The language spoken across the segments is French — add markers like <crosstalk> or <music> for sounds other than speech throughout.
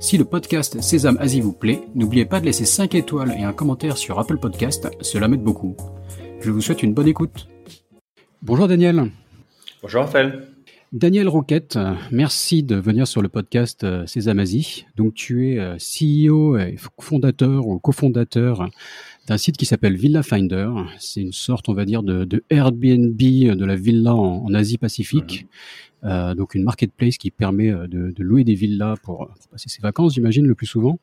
Si le podcast Sésame Asie vous plaît, n'oubliez pas de laisser 5 étoiles et un commentaire sur Apple Podcast, cela m'aide beaucoup. Je vous souhaite une bonne écoute. Bonjour Daniel. Bonjour Raphaël. Daniel Roquette, merci de venir sur le podcast euh, Sésame Asie. Donc tu es euh, CEO et fondateur ou cofondateur d'un site qui s'appelle Villa Finder. C'est une sorte, on va dire, de, Airbnb de la villa en, Asie Pacifique. Euh, donc une marketplace qui permet euh, de, louer des villas pour, pour passer ses vacances, j'imagine, le plus souvent.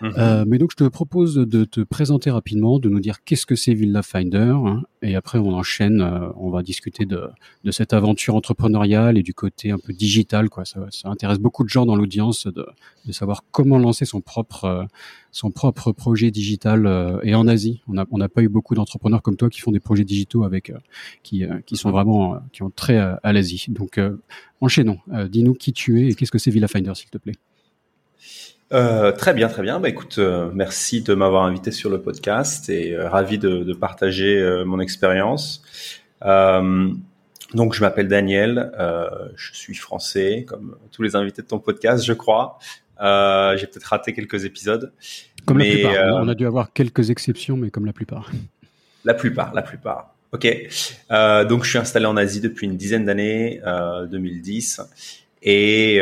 Mhm. Euh, mais donc je te propose de te présenter rapidement, de nous dire qu'est-ce que c'est Villa Finder, hein, et après on enchaîne, euh, on va discuter de, de, cette aventure entrepreneuriale et du côté un peu digital. Quoi. Ça, ça intéresse beaucoup de gens dans l'audience de, de, savoir comment lancer son propre, euh, son propre projet digital et en Asie. On n'a on a pas eu beaucoup d'entrepreneurs comme toi qui font des projets digitaux avec, qui, qui sont vraiment, qui ont trait à, à l'Asie. Donc enchaînons. Dis-nous qui tu es et qu'est-ce que c'est Villa Finder, s'il te plaît. Euh, très bien, très bien. Bah, écoute, euh, merci de m'avoir invité sur le podcast et euh, ravi de, de partager mon expérience. donc, je m'appelle Daniel, je suis français, comme tous les invités de ton podcast, je crois. J'ai peut-être raté quelques épisodes. Comme la plupart. On a dû avoir quelques exceptions, mais comme la plupart. La plupart, la plupart. Ok. donc, je suis installé en Asie depuis une dizaine d'années, 2010, et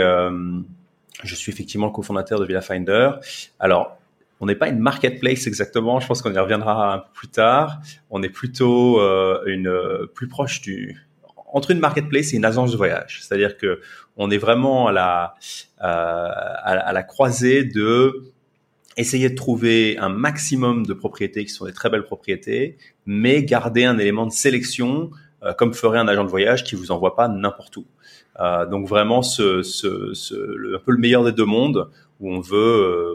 je suis effectivement cofondateur de Villa Finder. Alors, on n'est pas une marketplace exactement. Je pense qu'on y reviendra un peu plus tard. On est plutôt euh, une euh, plus proche du entre une marketplace et une agence de voyage. C'est-à-dire que on est vraiment à la euh, à, la croisée de essayer de trouver un maximum de propriétés qui sont des très belles propriétés, mais garder un élément de sélection comme ferait un agent de voyage qui vous envoie pas n'importe où. Euh, donc vraiment ce, ce, un peu le meilleur des deux mondes où on veut, euh,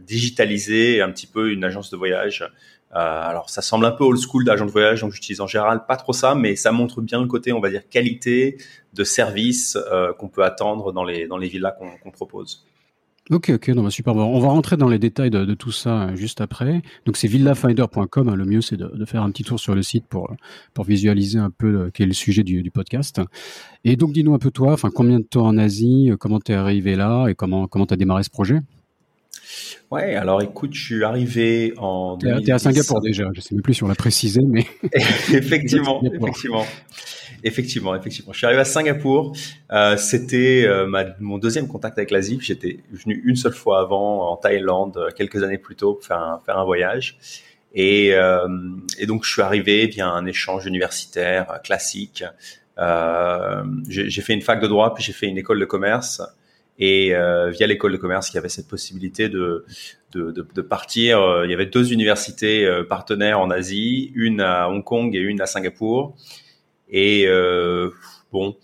digitaliser un petit peu une agence de voyage. Euh, alors ça semble un peu old school d'agent de voyage, donc j'utilise en général pas trop ça, mais ça montre bien le côté, on va dire, qualité de service euh, qu'on peut attendre dans les dans les villas qu'on propose. Ok, ok, non, bah, super. On va rentrer dans les détails de, de tout ça euh, juste après. Donc c'est villafinder.com. Hein. le mieux c'est de, de, faire un petit tour sur le site pour pour visualiser un peu euh, quel est le sujet du, du podcast. Et donc dis-nous un peu toi, enfin combien de temps en Asie, euh, comment t'es arrivé là et comment comment t'as démarré ce projet? Ouais, alors écoute, je suis arrivé en. T'es à Singapour déjà, je sais même plus si on l'a précisé, mais. <laughs> effectivement, <laughs> effectivement. Effectivement, effectivement. Je suis arrivé à Singapour. Euh, C'était euh, mon deuxième contact avec l'Asie. J'étais venu une seule fois avant en Thaïlande, euh, quelques années plus tôt, pour faire un, faire un voyage. Et, euh, et, donc, je suis arrivé via un échange universitaire euh, classique. Euh, j'ai fait une fac de droit, puis j'ai fait une école de commerce. Et euh, via l'école de commerce, il y avait cette possibilité de, de, de, de partir. Il y avait deux universités partenaires en Asie, une à Hong Kong et une à Singapour. Et bon,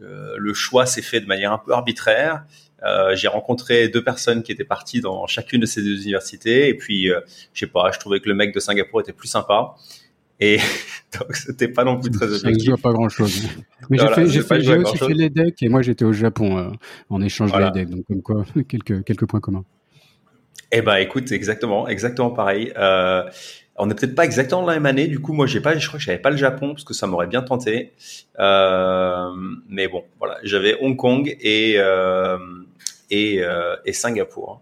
le choix s'est fait de manière un peu arbitraire. Euh, j'ai rencontré deux personnes qui étaient parties dans chacune de ces deux universités et puis euh, je sais pas, je trouvais que le mec de Singapour était plus sympa et <laughs> donc c'était pas non plus très objectif. Ça pas grand chose. <laughs> Mais j'ai fait, j'ai aussi fait les decks et moi j'étais au Japon euh, en échange voilà. des decks, donc comme quoi <laughs> quelques quelques points communs. Eh ben écoute, exactement, exactement pareil. On n'est peut-être pas exactement dans la même année. Du coup, moi, j'ai pas, je crois que j'avais pas le Japon parce que ça m'aurait bien tenté. Euh, mais bon, voilà, j'avais Hong Kong et euh, et, euh, et, Singapour.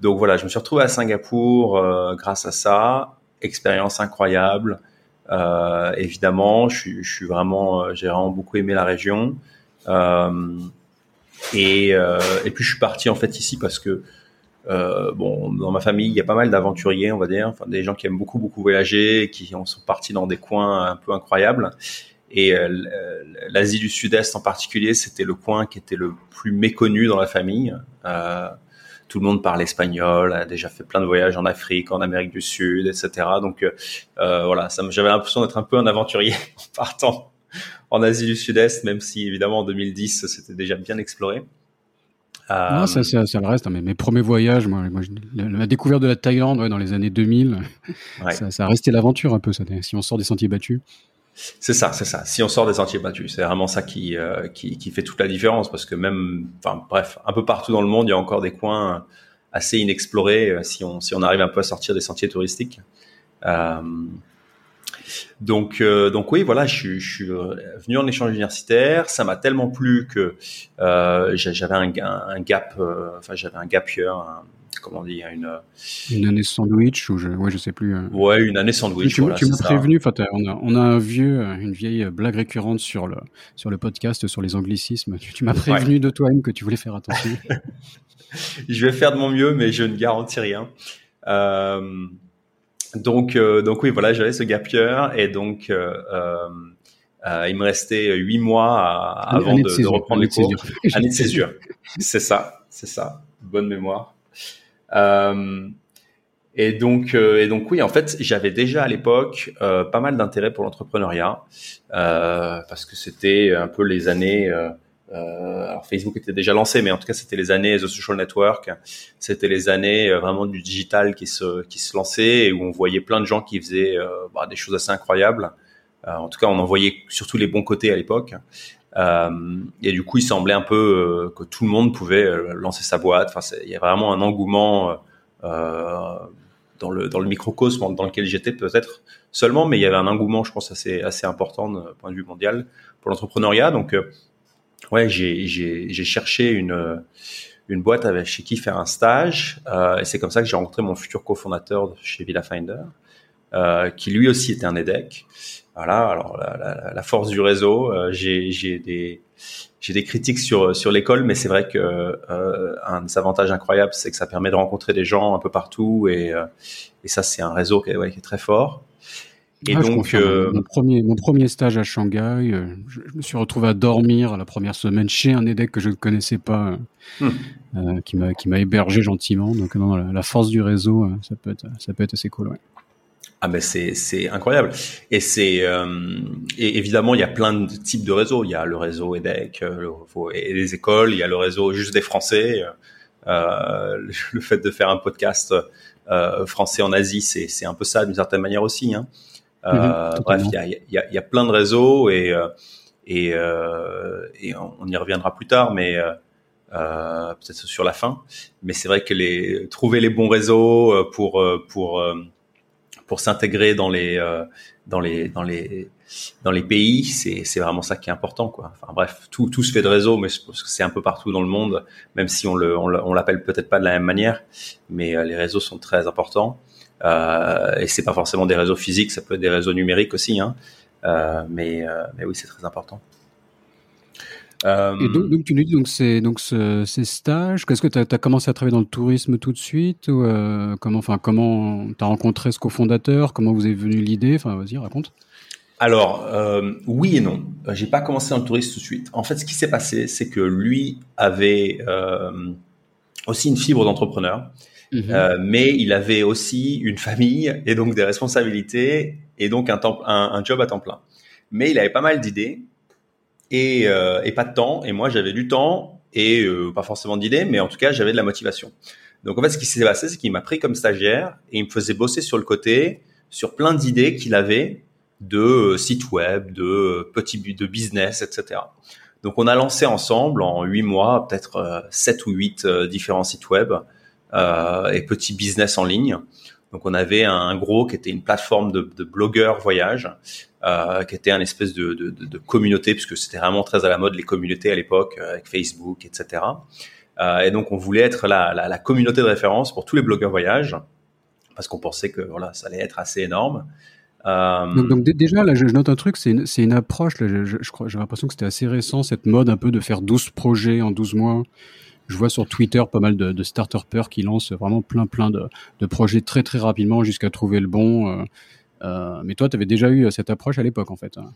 Donc voilà, je me suis retrouvé à Singapour euh, grâce à ça. Expérience incroyable. Euh, évidemment, je je suis vraiment, euh, j'ai vraiment beaucoup aimé la région. Et, et puis je suis parti en fait ici parce que euh, bon, dans ma famille, il y a pas mal d'aventuriers, on va dire, enfin des gens qui aiment beaucoup beaucoup voyager, qui sont partis dans des coins un peu incroyables. Et euh, l'Asie du Sud-Est en particulier, c'était le coin qui était le plus méconnu dans la famille. Euh, tout le monde parle espagnol, a déjà fait plein de voyages en Afrique, en Amérique du Sud, etc. Donc euh, euh voilà, j'avais l'impression d'être un peu un aventurier <laughs> en partant en Asie du Sud-Est, même si évidemment en 2010 c'était déjà bien exploré. Euh, ça, ça, ça, le reste. Hein, mais mes premiers voyages, moi, moi la, découverte de la Thaïlande ouais, dans les années 2000, <laughs> ça, ça, a resté l'aventure un peu. Ça, si on sort des sentiers battus. C'est ça, c'est ça. Si on sort des sentiers battus, c'est vraiment ça qui, euh, qui, qui fait toute la différence parce que même, enfin bref, un peu partout dans le monde, il y a encore des coins assez inexplorés euh, si on si on arrive un peu à sortir des sentiers touristiques. Euh, donc, euh, donc oui, voilà, je, je, suis venu en échange universitaire. Ça m'a tellement plu que euh, j'avais un, un, gap, euh, enfin j'avais un gap year, un, comment dire, une une année sandwich ou je, ouais, je sais plus. Ouais, une année sandwich. Tu, tu m'as prévenu. Enfin, on a, on a un vieux, une vieille blague récurrente sur le sur le podcast sur les anglicismes. Tu, m'as prévenu de toi-même que tu voulais faire attention. <laughs> je vais faire de mon mieux, mais je ne garantis rien. Euh, donc, euh, donc oui, voilà, j'avais ce gap year et donc euh, euh, il me restait huit mois avant de, de, reprendre les cours. <laughs> Année de césure. C'est ça, c'est ça. Bonne mémoire. et donc, et donc oui, en fait, j'avais déjà à l'époque pas mal d'intérêt pour l'entrepreneuriat parce que c'était un peu les années alors Facebook était déjà lancé, mais en tout cas c'était les années The Social Network, c'était les années euh, vraiment du digital qui se qui se lançait et où on voyait plein de gens qui faisaient euh, bah, des choses assez incroyables. en tout cas, on en voyait surtout les bons côtés à l'époque. et du coup, il semblait un peu que tout le monde pouvait lancer sa boîte. Enfin, il y a vraiment un engouement dans le dans le microcosme dans lequel j'étais peut-être seulement, mais il y avait un engouement, je pense, assez assez important d'un point de vue mondial pour l'entrepreneuriat. Donc ouais, j'ai cherché une, une boîte avec, chez qui faire un stage. Euh, et c'est comme ça que j'ai rencontré mon futur cofondateur chez VillaFinder, euh, qui lui aussi était un EDEC. Voilà, alors la, la, la force du réseau, euh, j'ai des des critiques sur sur l'école, mais c'est vrai que euh, un des avantages incroyables, c'est que ça permet de rencontrer des gens un peu partout, et, euh, et ça c'est un réseau qui ouais, qui est très fort. Et ah, donc, euh... mon, premier, mon premier stage à Shanghai, euh, je, me suis retrouvé à dormir la première semaine chez un EDEC que je ne connaissais pas, hmm. euh, qui m'a qui m'a hébergé gentiment. Donc, non, la, force du réseau, ça peut être ça peut être assez cool. Ouais. Ah ben c'est incroyable et c'est et évidemment il y a plein de types de réseaux il y a le réseau EDEC le, et les écoles il y a le réseau juste des Français le fait de faire un podcast français en Asie c'est c'est un peu ça d'une certaine manière aussi hein. Mhm, euh, bref, il y a, y, a, y a, plein de réseaux et, euh, et, euh, et on y reviendra plus tard, mais euh, peut-être sur la fin. Mais c'est vrai que les trouver les bons réseaux pour pour pour s'intégrer dans les dans les dans les dans les pays, c'est c'est vraiment ça qui est important quoi. Enfin bref, tout tout se fait de réseau, mais c'est un peu partout dans le monde, même si on le on l'appelle peut-être pas de la même manière, mais les réseaux sont très importants. Euh, et c'est pas forcément des réseaux physiques, ça peut être des réseaux numériques aussi, hein. Euh, mais, euh, mais oui, c'est très important. Et donc, donc, tu nous dis donc c'est donc ce, ces stages. Qu'est-ce que tu as, commencé à travailler dans le tourisme tout de suite ou comment enfin comment t'as rencontré ce cofondateur Comment vous est venue l'idée? Enfin, vas-y, raconte. Alors euh, oui et non. J'ai pas commencé dans le tourisme tout de suite. En fait, ce qui s'est passé, c'est que lui avait euh, aussi une fibre d'entrepreneur. Mhm. Euh, mais il avait aussi une famille et donc des responsabilités et donc un, temps, un, job à temps plein. Mais il avait pas mal d'idées et, euh, pas de temps. Et moi, j'avais du temps et euh, pas forcément d'idées, mais en tout cas, j'avais de la motivation. Donc en fait, ce qui s'est passé, c'est qu'il m'a pris comme stagiaire et il me faisait bosser sur le côté sur plein d'idées qu'il avait de sites web, de petits de business, etc. Donc on a lancé ensemble en huit mois peut-être sept ou huit différents sites web et petits business en ligne. Donc on avait un, gros qui était une plateforme de, blogueurs voyage, euh, qui était un espèce de, communauté, puisque c'était vraiment très à la mode les communautés à l'époque, euh, avec Facebook, etc. Euh, et donc on voulait être la, communauté de référence pour tous les blogueurs voyage, parce qu'on pensait que voilà, ça allait être assez énorme. Euh... Donc, déjà, là, je, note un truc, c'est une, approche, j'ai l'impression que c'était assez récent, cette mode un peu de faire 12 projets en 12 mois je vois sur Twitter pas mal de, de qui lancent vraiment plein plein de, de projets très très rapidement jusqu'à trouver le bon. Euh, euh, mais toi, tu avais déjà eu cette approche à l'époque en fait. Hein.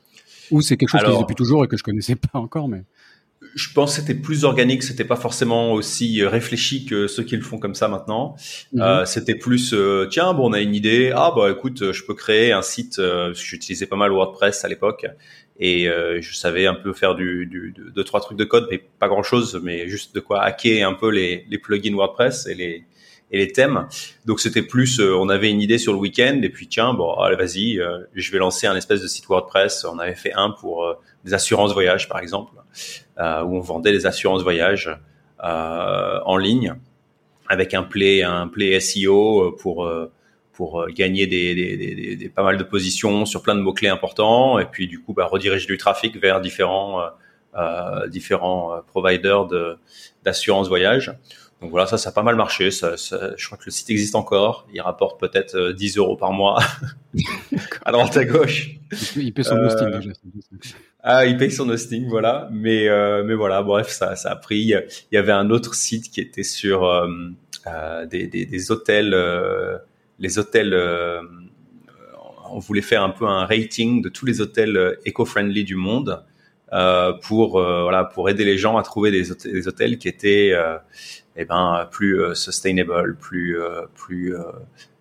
Ou c'est quelque chose que depuis toujours et que je connaissais pas encore, mais. je pense que c'était plus organique, c'était pas forcément aussi euh, réfléchi que ceux qui le font comme ça maintenant. Mhm. Euh, c'était plus euh, tiens, bon, on a une idée, ah bah écoute, je peux créer un site. parce que j'utilisais pas mal WordPress à l'époque et je savais un peu faire du, du, deux trois trucs de code, mais pas grand chose, mais juste de quoi hacker un peu les, les plugins WordPress et les et les thèmes. Donc c'était plus, on avait une idée sur le week-end et puis tiens, bon, allez vas-y, je vais lancer un espèce de site WordPress. On avait fait un pour des assurances voyage par exemple, euh, où on vendait des assurances voyage euh, en ligne avec un play un play SEO pour pour gagner des, des, des, des, pas mal de positions sur plein de mots clés importants et puis du coup bah, rediriger du trafic vers différents euh, différents providers de d'assurance voyage. Donc voilà, ça, ça a pas mal marché. Ça, je crois que le site existe encore. Il rapporte peut-être 10 euros par mois <laughs> à droite à gauche. Il paye son hosting déjà. Ah, il paye son hosting, voilà. Mais euh, mais voilà, bref, ça ça a pris. Il y avait un autre site qui était sur euh, euh, des, des, des, hôtels, les hôtels. on voulait faire un peu un rating de tous les hôtels éco-friendly du monde pour voilà pour aider les gens à trouver des hôtels, qui étaient eh ben plus sustainable, plus plus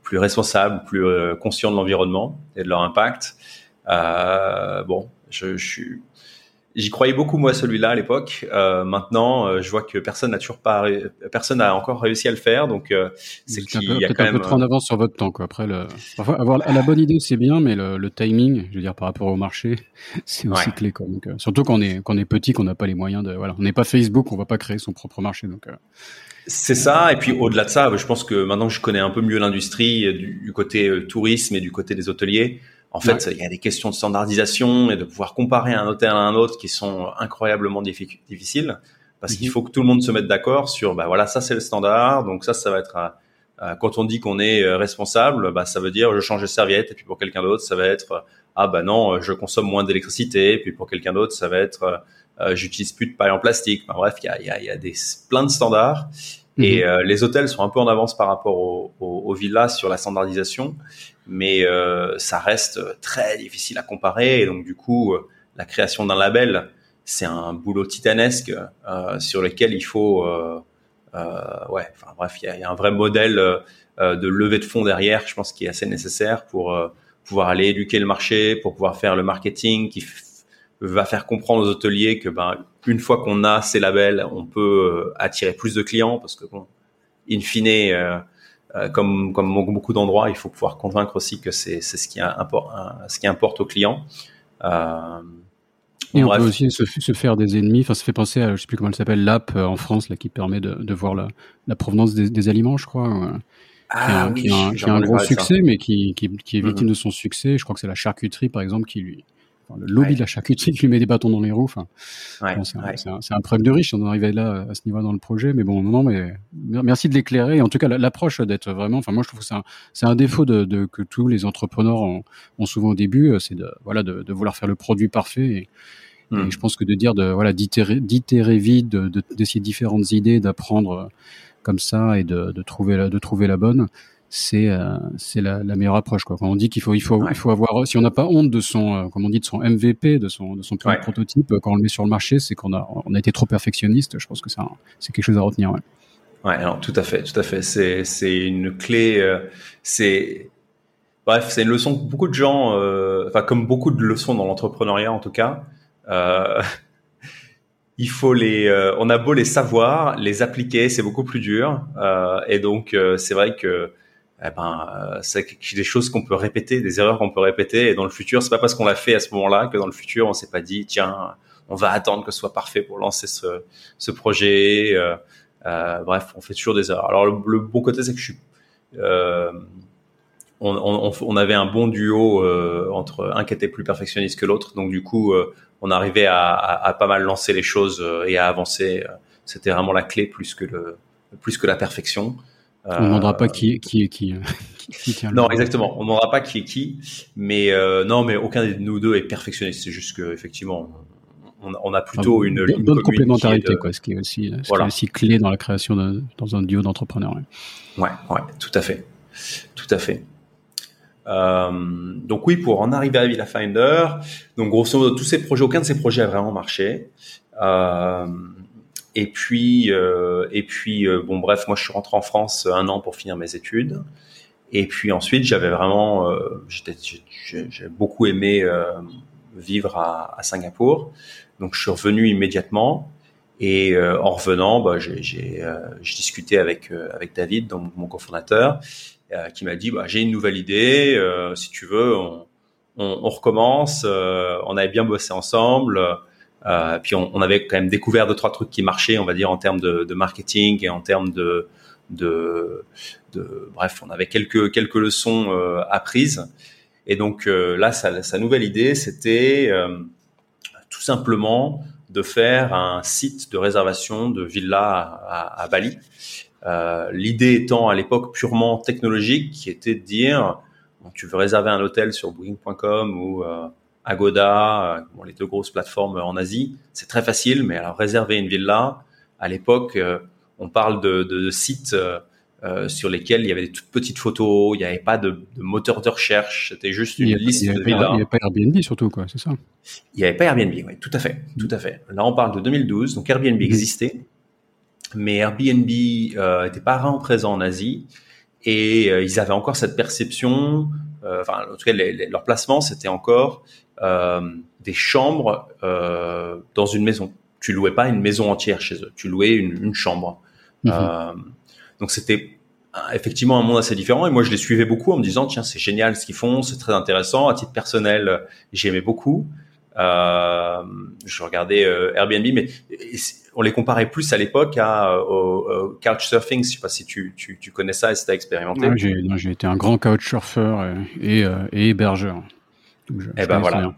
plus responsables, plus conscients de l'environnement et de leur impact. bon, je, je J'y croyais beaucoup moi celui-là à l'époque. Euh, maintenant, euh, je vois que personne n'a toujours pas, personne n'a encore réussi à le faire. Donc, euh, c'est qu'il y a quand même un peu trop en avance sur votre temps. Quoi. Après, le... Parfois, avoir la bonne idée c'est bien, mais le, le, timing, je veux dire par rapport au marché, <laughs> c'est aussi clé. Quoi. Donc, euh, surtout quand on est quand on est petit, qu'on n'a pas les moyens de, voilà, on n'est pas Facebook, on va pas créer son propre marché. Donc, euh. c'est ça. Et puis au-delà de ça, je pense que maintenant que je connais un peu mieux l'industrie du, du, côté tourisme et du côté des hôteliers. En fait, il y a des questions de standardisation et de pouvoir comparer un hôtel à un autre qui sont incroyablement difficiles parce qu'il mhm. faut que tout le monde se mette d'accord sur, bah voilà, ça c'est le standard, donc ça, ça va être, euh, quand on dit qu'on est euh, responsable, bah ça veut dire je change de serviette et puis pour quelqu'un d'autre, ça va être, ah bah non, je consomme moins d'électricité, et puis pour quelqu'un d'autre, ça va être, euh, j'utilise plus de paille en plastique. bref, il y a, y, a, y a, des plein de standards. Et mhm. les hôtels sont un peu en avance par rapport aux, aux villas sur la standardisation mais euh, ça reste très difficile à comparer. Et donc du coup, euh, la création d'un label, c'est un boulot titanesque euh, sur lequel il faut, ouais, enfin bref, il y a, un vrai modèle de levée de fonds derrière, je pense, qui est assez nécessaire pour pouvoir aller éduquer le marché, pour pouvoir faire le marketing qui va faire comprendre aux hôteliers que ben une fois qu'on a ces labels, on peut attirer plus de clients parce que bon, in fine, comme, comme beaucoup d'endroits, il faut pouvoir convaincre aussi que c'est ce, qui importe, ce qui importe aux clients. Euh, et on peut aussi se, se, faire des ennemis. Enfin, ça fait penser à, je sais plus comment elle s'appelle, l'app euh, en France là qui permet de, de voir la, la provenance des, des, aliments, je crois. Ah, qui a, oui, qui a un, gros succès, mais qui, qui, qui est victime de son succès. Je crois que c'est la charcuterie, par exemple, qui lui, le lobby de la charcuterie qui lui met des bâtons dans les roues. Enfin, c'est un, un, problème de riche. On en arrivait là à ce niveau dans le projet, mais bon, non, mais merci de l'éclairer. En tout cas, l'approche d'être vraiment. Enfin, moi, je trouve que c'est un, défaut de, de, que tous les entrepreneurs ont, ont souvent au début, euh, c'est de voilà de, de, vouloir faire le produit parfait. Et, hmm. je pense que de dire de voilà d'itérer, vite, d'essayer différentes idées, d'apprendre euh, comme ça et de, de trouver la, de trouver la bonne c'est euh, c'est la, la, meilleure approche quoi. Quand on dit qu'il faut il faut il faut avoir si on n'a pas honte de son euh, comme on dit de son MVP de son de son prototype euh, quand on le met sur le marché, c'est qu'on a on a été trop perfectionniste. Je pense que ça c'est quelque chose à retenir. Ouais. Ouais, alors tout à fait, tout à fait. C'est c'est une clé. Euh, c'est bref, c'est une leçon que beaucoup de gens, enfin comme beaucoup de leçons dans l'entrepreneuriat en tout cas. <laughs> il faut les, on a beau les savoir, les appliquer, c'est beaucoup plus dur. et donc c'est vrai que eh ben, euh, c'est des choses qu'on peut répéter, des erreurs qu'on peut répéter. Et dans le futur, c'est pas parce qu'on l'a fait à ce moment-là que dans le futur, on s'est pas dit, tiens, on va attendre que ce soit parfait pour lancer ce, ce projet. Euh, euh, bref, on fait toujours des erreurs. Alors le, bon côté, c'est que je suis, euh, on, on, on, avait un bon duo euh, entre un qui était plus perfectionniste que l'autre. Donc du coup, on arrivait à, à, à, pas mal lancer les choses et à avancer. C'était vraiment la clé plus que le plus que la perfection. On ne demandera pas qui, qui est qui. <laughs> non, exactement. On ne demandera pas qui est qui, mais euh, non, mais aucun de nous deux est perfectionniste. C'est juste que effectivement, on, a plutôt ah, une, bonne, complémentarité, quoi, ce qui est aussi, ce qui est aussi clé dans la création de, dans un duo d'entrepreneurs. Ouais. ouais, tout à fait, tout à fait. Euh, donc oui, pour en arriver à Villa Finder, donc grosso modo, tous ces projets, aucun de ces projets a vraiment marché. Et puis, et puis, bon, bref, moi, je suis rentré en France un an pour finir mes études. Et puis ensuite, j'avais vraiment, j'ai beaucoup aimé vivre à, à, Singapour. Donc, je suis revenu immédiatement. Et euh, en revenant, bah, j'ai euh, discuté avec euh, avec David, donc mon cofondateur, euh, qui m'a dit bah, j'ai une nouvelle idée. si tu veux, on, on, on recommence. on avait bien bossé ensemble. Puis on, on, avait quand même découvert deux trois trucs qui marchaient, on va dire en termes de, de marketing et en termes de, de, de bref, on avait quelques quelques leçons apprises. Et donc là, sa, sa, nouvelle idée, c'était tout simplement de faire un site de réservation de villas à, Bali. Euh, L'idée étant à l'époque purement technologique, qui était de dire, bon, tu veux réserver un hôtel sur Booking.com ou euh, Agoda, euh, bon, les deux grosses plateformes en Asie, c'est très facile, mais alors réserver une villa, à l'époque, euh, on parle de, de, de sites euh, sur lesquels il y avait des toutes petites photos, il n'y avait pas de, de, moteur de recherche, c'était juste une liste de villas. Il n'y avait pas Airbnb surtout, quoi, c'est ça? Il n'y avait pas Airbnb, oui, tout à fait, tout à fait. Là, on parle de 2012, donc Airbnb mhm. existait, mais Airbnb n'était euh, pas vraiment présent en Asie et euh, ils avaient encore cette perception, euh, enfin, en tout cas, leur placement, c'était encore des chambres dans une maison. Tu louais pas une maison entière chez eux, tu louais une, une chambre. Mhm. Donc c'était effectivement un monde assez différent et moi je les suivais beaucoup en me disant tiens c'est génial ce qu'ils font c'est très intéressant à titre personnel j'aimais beaucoup euh, je regardais euh, Airbnb mais on les comparait plus à l'époque à au, couchsurfing je sais pas si tu, tu, tu connais ça et si tu as expérimenté j'ai été un grand couchsurfer et, et, euh, et hébergeur je, eh ben voilà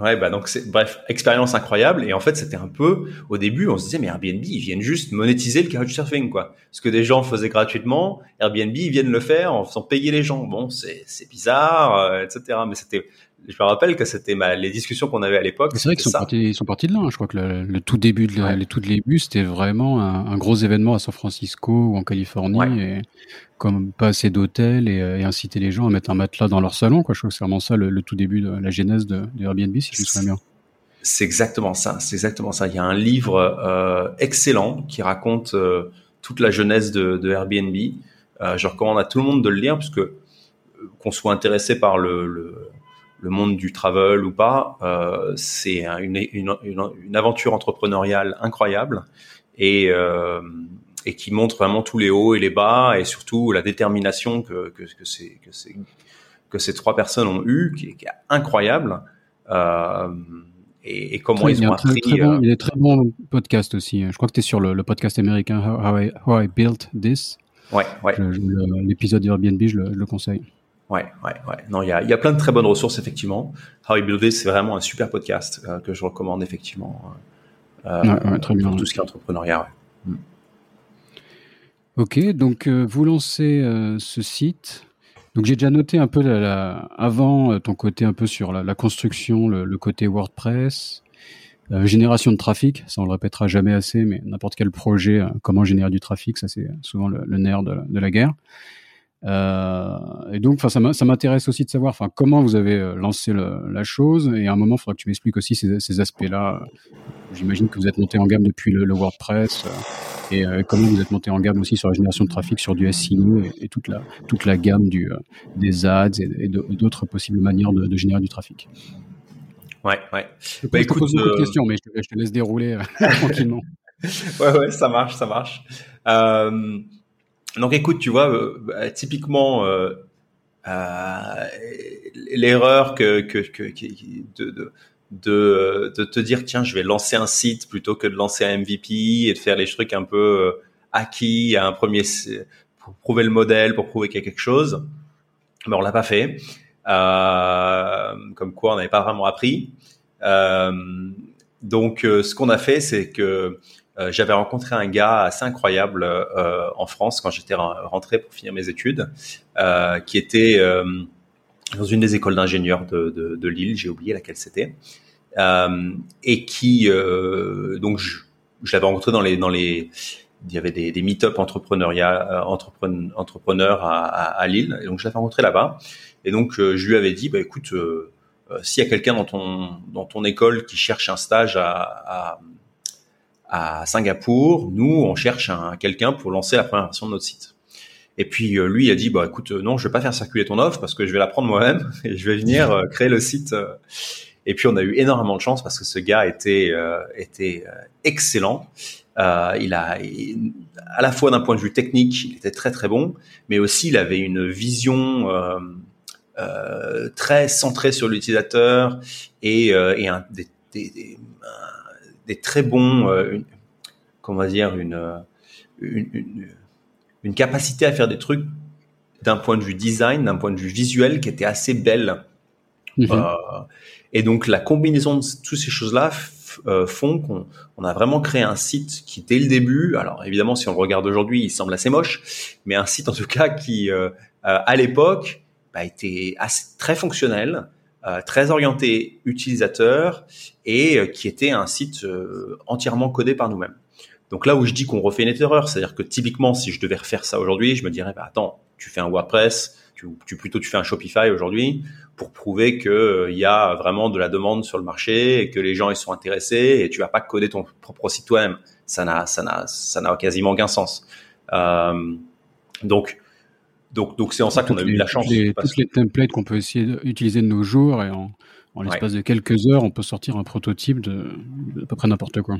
Ouais, bah donc c'est bref, expérience incroyable et en fait c'était un peu au début on se disait mais Airbnb ils viennent juste monétiser le couchsurfing quoi. Ce que des gens faisaient gratuitement, Airbnb ils viennent le faire en faisant payer les gens. Bon c'est c'est bizarre euh, etc. Mais c'était je me rappelle que c'était les discussions qu'on avait à l'époque. C'est vrai qu'ils sont partis, ils sont partis de là. Hein. Je crois que le, tout début de la, les tout début, c'était vraiment un, gros événement à San Francisco ou en Californie, et comme pas assez d'hôtels et, inciter les gens à mettre un matelas dans leur salon. Quoi. Je crois que c'est vraiment ça le, tout début de la genèse de, Airbnb, si je me souviens bien. C'est exactement ça. C'est exactement ça. Il y a un livre euh, excellent qui raconte euh, toute la genèse de, de Airbnb. Euh, je recommande à tout le monde de le lire parce que euh, qu'on soit intéressé par le, le le monde du travel ou pas, euh, c'est une, une, une, aventure entrepreneuriale incroyable et, euh, et qui montre vraiment tous les hauts et les bas et surtout la détermination que, que, que, ces, que, ces, que ces trois personnes ont eu, qui, qui est incroyable. Euh, et, et, comment ils ont appris. Très, bon, euh, il y a des très bons podcasts aussi. Je crois que tu es sur le, le, podcast américain How, I, How I Built This. Ouais, ouais. L'épisode d'Airbnb, je le, je le conseille. Ouais, ouais, ouais. Non, il y a, y a plein de très bonnes ressources effectivement. How I Build c'est vraiment un super podcast euh, que je recommande effectivement. Euh, ouais, très bien. Pour tout ce qui est entrepreneuriat. Mm. Ok, donc euh, vous lancez euh, ce site. Donc j'ai déjà noté un peu la, la, avant ton côté un peu sur la, la construction, le, le, côté WordPress, génération de trafic. Ça on le répétera jamais assez, mais n'importe quel projet, comment générer du trafic, ça c'est souvent le, le nerf de, de la guerre. Euh, et donc, enfin, ça m'intéresse aussi de savoir, enfin, comment vous avez euh, lancé le, la chose. Et à un moment, il faudra que tu m'expliques aussi ces, ces aspects-là. J'imagine que vous êtes monté en gamme depuis le, le WordPress euh, et euh, comment vous êtes monté en gamme aussi sur la génération de trafic, sur du SEO et, et toute la toute la gamme du des ads et, et d'autres possibles manières de, de, générer du trafic. Ouais, ouais. Je, bah, écoute, pose beaucoup de questions, mais je te, je te laisse dérouler <laughs> tranquillement. <laughs> ouais, ouais, ça marche, ça marche. Euh, donc écoute, tu vois, euh, bah, typiquement euh, euh, l'erreur que, que, que, de, de, de, te dire tiens, je vais lancer un site plutôt que de lancer un MVP et de faire les trucs un peu acquis à un premier pour prouver le modèle, pour prouver qu'il y a quelque chose. Mais on l'a pas fait. Euh, comme quoi, on n'avait pas vraiment appris. Euh, donc, ce qu'on a fait, c'est que euh, j'avais rencontré un gars assez incroyable euh, en France quand j'étais rentré pour finir mes études, euh, qui était dans une des écoles d'ingénieurs de, de, de Lille, j'ai oublié laquelle c'était, et qui donc je, je l'avais rencontré dans les dans les il y avait des, des meet-up entrepreneuriat entrepreneurs, à, à, Lille, donc je l'avais rencontré là-bas, et donc je lui avais dit bah écoute s'il y a quelqu'un dans ton dans ton école qui cherche un stage à, à à Singapour, nous, on cherche un, quelqu'un pour lancer la première version de notre site. Et puis lui il a dit bah écoute non je vais pas faire circuler ton offre parce que je vais la prendre moi-même <laughs> et je vais venir créer le site. Et puis on a eu énormément de chance parce que ce gars était était excellent. Euh, il a, à la fois d'un point de vue technique, il était très très bon, mais aussi il avait une vision euh, euh, très centrée sur l'utilisateur et, et un, des, des, des, très bons, une, comment dire, une, une, une, capacité à faire des trucs d'un point de vue design, d'un point de vue visuel qui était assez belle. Mhm. et donc la combinaison de toutes ces choses-là euh, font qu'on on a vraiment créé un site qui dès le début, alors évidemment si on le regarde aujourd'hui, il semble assez moche, mais un site en tout cas qui euh, euh, à l'époque bah, était assez, très fonctionnel, très orienté utilisateur et qui était un site entièrement codé par nous-mêmes. Donc là où je dis qu'on refait une erreur, c'est-à-dire que typiquement si je devais refaire ça aujourd'hui, je me dirais bah attends, tu fais un WordPress, tu, plutôt tu fais un Shopify aujourd'hui pour prouver que euh, il y a vraiment de la demande sur le marché et que les gens ils sont intéressés et tu vas pas coder ton propre site toi-même. Ça n'a ça n'a ça n'a quasiment aucun sens. Euh, donc donc donc c'est en ça qu'on a eu la chance. Les, toutes les templates qu'on peut essayer d'utiliser de nos jours et en, en l'espace de quelques heures, on peut sortir un prototype de, de à peu près n'importe quoi.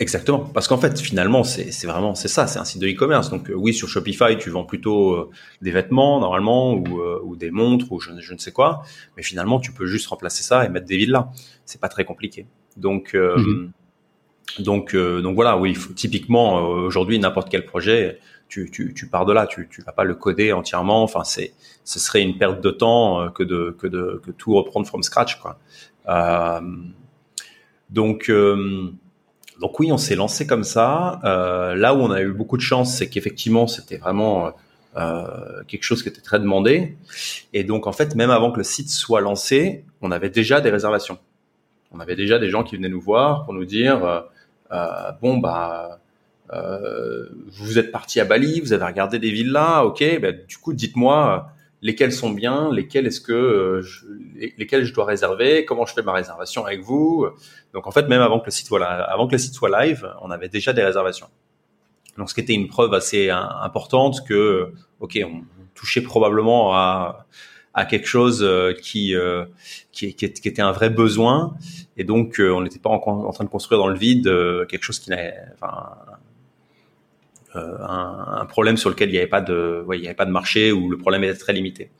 Exactement, parce qu'en fait, finalement, c'est vraiment c'est ça, c'est un site de e-commerce. Donc euh, oui, sur Shopify, tu vends plutôt euh, des vêtements normalement ou, euh, ou des montres ou je, je, ne sais quoi, mais finalement, tu peux juste remplacer ça et mettre des villas. C'est pas très compliqué. Donc mhm. donc donc voilà, oui, faut, typiquement aujourd'hui n'importe quel projet, tu, pars de là, tu tu vas pas le coder entièrement. Enfin, c'est ce serait une perte de temps que de que de que tout reprendre from scratch quoi. donc donc oui, on s'est lancé comme ça. Euh, là où on a eu beaucoup de chance, c'est qu'effectivement, c'était vraiment euh, quelque chose qui était très demandé. Et donc en fait, même avant que le site soit lancé, on avait déjà des réservations. On avait déjà des gens qui venaient nous voir pour nous dire euh, euh bon bah euh, vous êtes parti à Bali, vous avez regardé des villas, ok, bah, du coup dites-moi lesquels sont bien, lesquels est-ce que euh, je, lesquels je dois réserver, comment je fais ma réservation avec vous? Donc en fait, même avant que le site soit avant que le site soit live, on avait déjà des réservations. Donc ce qui était une preuve assez importante que ok, on touchait probablement à à quelque chose euh, qui, euh, qui, qui, était un vrai besoin et donc on n'était pas en, en, train de construire dans le vide quelque chose qui n'avait enfin euh, un, un, problème sur lequel il n'y avait pas de, ouais, il y avait pas de marché ou le problème était très limité.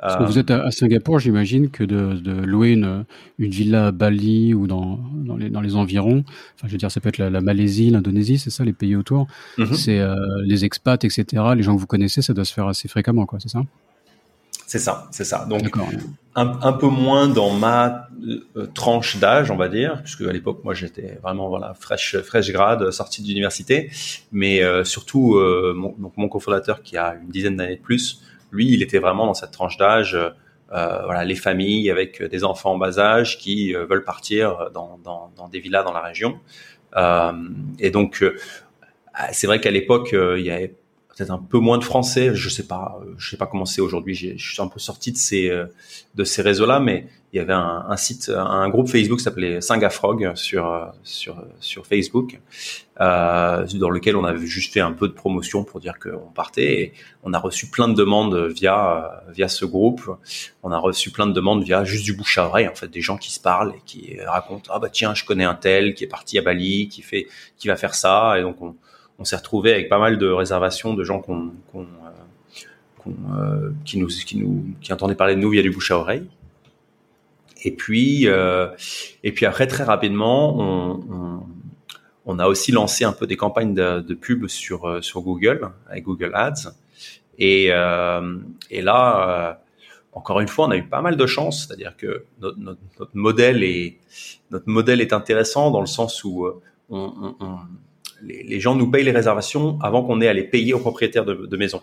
Parce que vous êtes à, Singapour, j'imagine que de, de, louer une, une villa à Bali ou dans, dans, les, dans les environs, enfin je veux dire ça peut être la, la Malaisie, l'Indonésie, c'est ça, les pays autour, mm-hmm. c'est euh, les expats, etc., les gens que vous connaissez, ça doit se faire assez fréquemment, quoi, c'est ça? C'est ça, c'est ça. Donc un, un, peu moins dans ma euh, tranche d'âge, on va dire, puisque à l'époque moi j'étais vraiment voilà fraîche fraîche grade, sortie d'université, mais euh, surtout euh, mon, donc mon cofondateur qui a une dizaine d'années de plus, lui il était vraiment dans cette tranche d'âge. voilà, les familles avec des enfants en bas âge qui veulent partir dans, dans, dans, des villas dans la région. et donc, c'est vrai qu'à l'époque, il y avait peut-être un peu moins de français. Je sais pas, euh, je sais pas comment c'est aujourd'hui. Je suis un peu sorti de ces euh, de ces réseaux-là, mais il y avait un, site, un groupe Facebook s'appelait Singafrog sur euh, sur sur Facebook, euh, dans lequel on avait juste fait un peu de promotion pour dire qu'on partait. Et on a reçu plein de demandes via via ce groupe. On a reçu plein de demandes via juste du bouche à oreille, en fait, des gens qui se parlent et qui racontent ah bah tiens, je connais un tel qui est parti à Bali, qui fait qui va faire ça, et donc on on s'est retrouvé avec pas mal de réservations de gens euh, euh, qui nous, qui nous, qui entendaient parler de nous via du bouche à oreille. Et puis, euh, et puis après très rapidement, on, on, a aussi lancé un peu des campagnes de, pub sur sur Google avec Google Ads. Et, et là, encore une fois, on a eu pas mal de chance, c'est-à-dire que notre, notre, modèle est notre modèle est intéressant dans le sens où on les, gens nous payent les réservations avant qu'on ait à les payer aux propriétaires de, de maisons.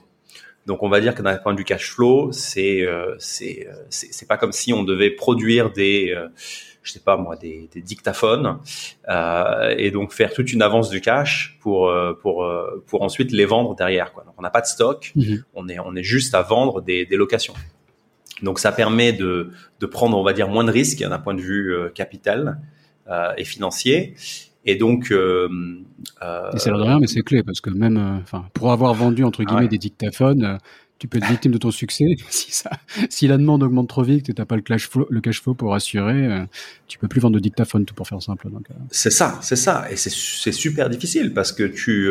Donc on va dire que d'un point de vue cash flow, c'est euh, euh, c'est c'est pas comme si on devait produire des euh, je sais pas moi des, des dictaphones euh, et donc faire toute une avance du cash pour pour pour ensuite les vendre derrière quoi. Donc on n'a pas de stock, mhm. on est on est juste à vendre des, des locations. Donc ça permet de de prendre on va dire moins de risques d'un point de vue capital et financier Et donc, euh, euh, c'est l'air de rien, mais c'est clé parce que même, euh, enfin, pour avoir vendu entre guillemets des dictaphones, tu peux être victime de ton succès. <laughs> si ça, si la demande augmente trop vite et t'as pas le cash flow, le cash flow pour assurer, tu peux plus vendre de dictaphones, tout pour faire simple. Donc, c'est ça, c'est ça, et c'est super difficile parce que tu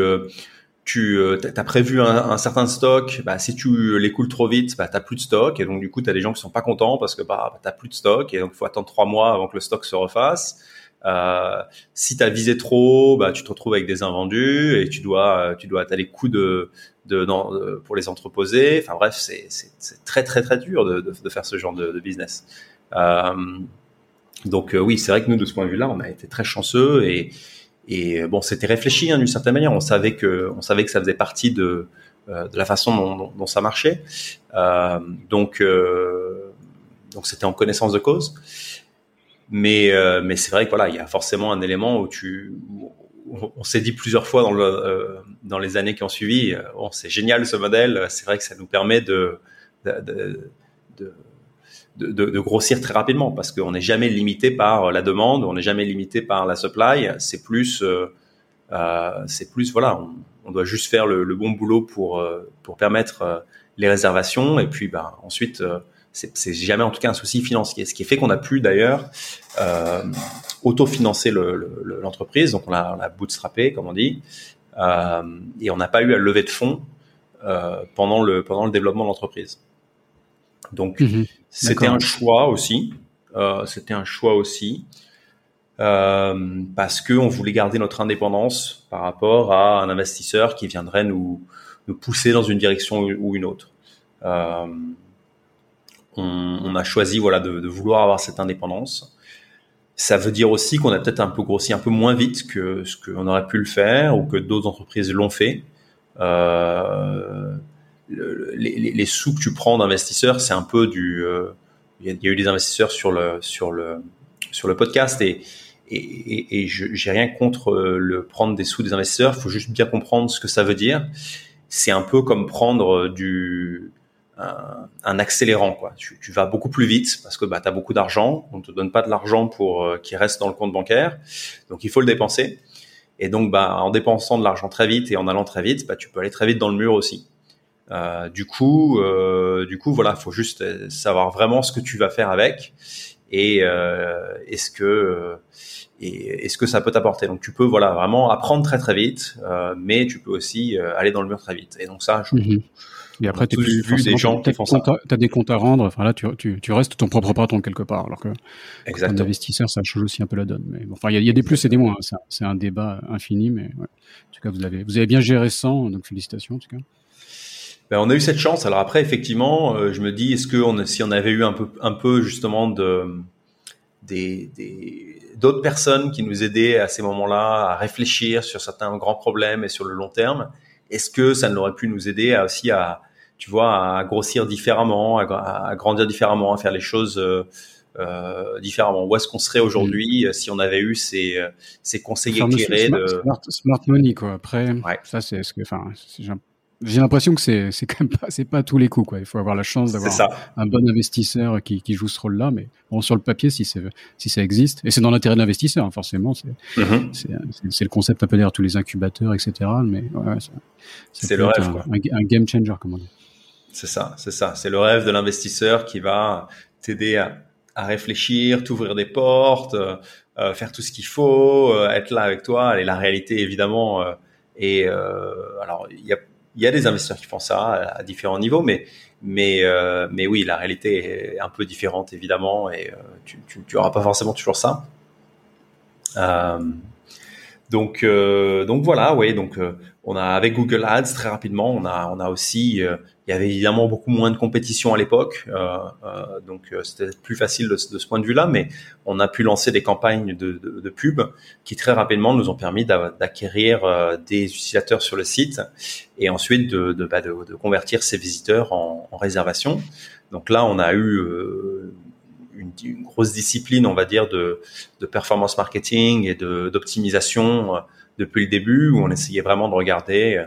tu as prévu un, certain stock, bah, si tu l'écoules trop vite, bah, tu plus de stock et donc du coup tu as des gens qui sont pas contents parce que bah, tu plus de stock et donc il faut attendre trois mois avant que le stock se refasse. Euh, si tu as visé trop, bah, tu te retrouves avec des invendus et tu dois, euh, tu dois, as les de, de, de, pour les entreposer. Enfin bref, c'est très très très dur de, de, faire ce genre de, de business. Euh, donc euh, oui, c'est vrai que nous de ce point de vue-là, on a été très chanceux et, et bon, c'était réfléchi hein, d'une certaine manière. On savait que, on savait que ça faisait partie de, euh, de la façon dont, dont, ça marchait. Euh, donc, donc c'était en connaissance de cause. Mais, euh, mais c'est vrai que voilà, il y a forcément un élément où tu, on s'est dit plusieurs fois dans, le, euh, dans les années qui ont suivi, euh, bon, c'est génial ce modèle, c'est vrai que ça nous permet de, de, de, de, grossir très rapidement parce qu'on n'est jamais limité par la demande, on n'est jamais limité par la supply, c'est plus, euh, c'est plus voilà, on, doit juste faire le, bon boulot pour, pour permettre les réservations et puis bah, ensuite c'est jamais en tout cas un souci financier. Ce qui fait qu'on a pu d'ailleurs euh, autofinancer l'entreprise, donc on l'a a bootstrappé comme on dit, euh, et on n'a pas eu à lever de fonds euh, pendant le pendant le développement de l'entreprise. Donc mhm. c'était un choix aussi, euh, c'était un choix aussi. Euh, parce que on voulait garder notre indépendance par rapport à un investisseur qui viendrait nous, nous pousser dans une direction ou une autre. Euh, on, a choisi voilà de, vouloir avoir cette indépendance. Ça veut dire aussi qu'on a peut-être un peu grossi un peu moins vite que ce qu'on aurait pu le faire ou que d'autres entreprises l'ont fait. Euh, les, sous que tu prends d'investisseurs, c'est un peu du. Euh, il y, a eu des investisseurs sur le sur le sur le podcast et et, et, et j'ai rien contre le prendre des sous des investisseurs. Il faut juste bien comprendre ce que ça veut dire. C'est un peu comme prendre du un, accélérant quoi. Tu, tu, vas beaucoup plus vite parce que bah tu as beaucoup d'argent, on te donne pas de l'argent pour euh, qui reste dans le compte bancaire. Donc il faut le dépenser. Et donc bah en dépensant de l'argent très vite et en allant très vite, bah tu peux aller très vite dans le mur aussi. Euh, du coup euh, du coup voilà, faut juste savoir vraiment ce que tu vas faire avec et euh, est-ce que et est-ce que ça peut t'apporter. Donc tu peux voilà vraiment apprendre très très vite, mais tu peux aussi aller dans le mur très vite. Et donc ça je, mhm. Et après, tu vu des gens qui font ça. as des comptes à rendre. Enfin là, tu, tu, tu restes ton propre patron quelque part. Alors que Exactement. un investisseur, ça change aussi un peu la donne. Mais bon, enfin, il y, y, a des plus et des moins. Hein. C'est un débat infini, mais ouais. en tout cas, vous avez, vous avez bien géré ça. Donc félicitations en tout cas. Ben, on a eu cette chance. Alors après, effectivement, euh, je me dis, est-ce que on, si on avait eu un peu, un peu justement de des, des d'autres personnes qui nous aidaient à ces moments-là à réfléchir sur certains grands problèmes et sur le long terme, est-ce que ça n'aurait pu nous aider à, aussi à, tu vois, à grossir différemment, à, grandir différemment, à faire les choses euh, euh différemment? Où est-ce qu'on serait aujourd'hui euh, si on avait eu ces, euh, ces conseillers éclairés de smart, money quoi. Après, ça c'est ce que, enfin, j'ai l'impression que c'est c'est quand même pas c'est pas tous les coups quoi. Il faut avoir la chance d'avoir un, bon investisseur qui, qui joue ce rôle-là. Mais bon, sur le papier, si c'est si ça existe, et c'est dans l'intérêt de l'investisseur, hein, forcément, c'est mm-hmm. c'est le concept un peu derrière tous les incubateurs, etc. Mais ouais, c'est le rêve, un, un, game changer, comme on dit. C'est ça, c'est ça. C'est le rêve de l'investisseur qui va t'aider à, à, réfléchir, t'ouvrir des portes, euh, faire tout ce qu'il faut, euh, être là avec toi. Et la réalité, évidemment, euh, et alors il y a il y a des investisseurs qui font ça à, différents niveaux, mais mais euh, mais oui, la réalité est un peu différente évidemment, et euh, tu, tu, tu pas forcément toujours ça. Euh, donc donc voilà, oui, donc on a avec Google Ads très rapidement, on a on a aussi euh, il y avait évidemment beaucoup moins de compétition à l'époque, euh, euh, donc euh, c'était plus facile de, de, ce point de vue-là, mais on a pu lancer des campagnes de, de, de pub qui très rapidement nous ont permis d'acquérir des utilisateurs sur le site et ensuite de, de, bah, de, convertir ces visiteurs en, en, réservation. Donc là, on a eu une, grosse discipline, on va dire, de, de performance marketing et d'optimisation depuis le début, où on essayait vraiment de regarder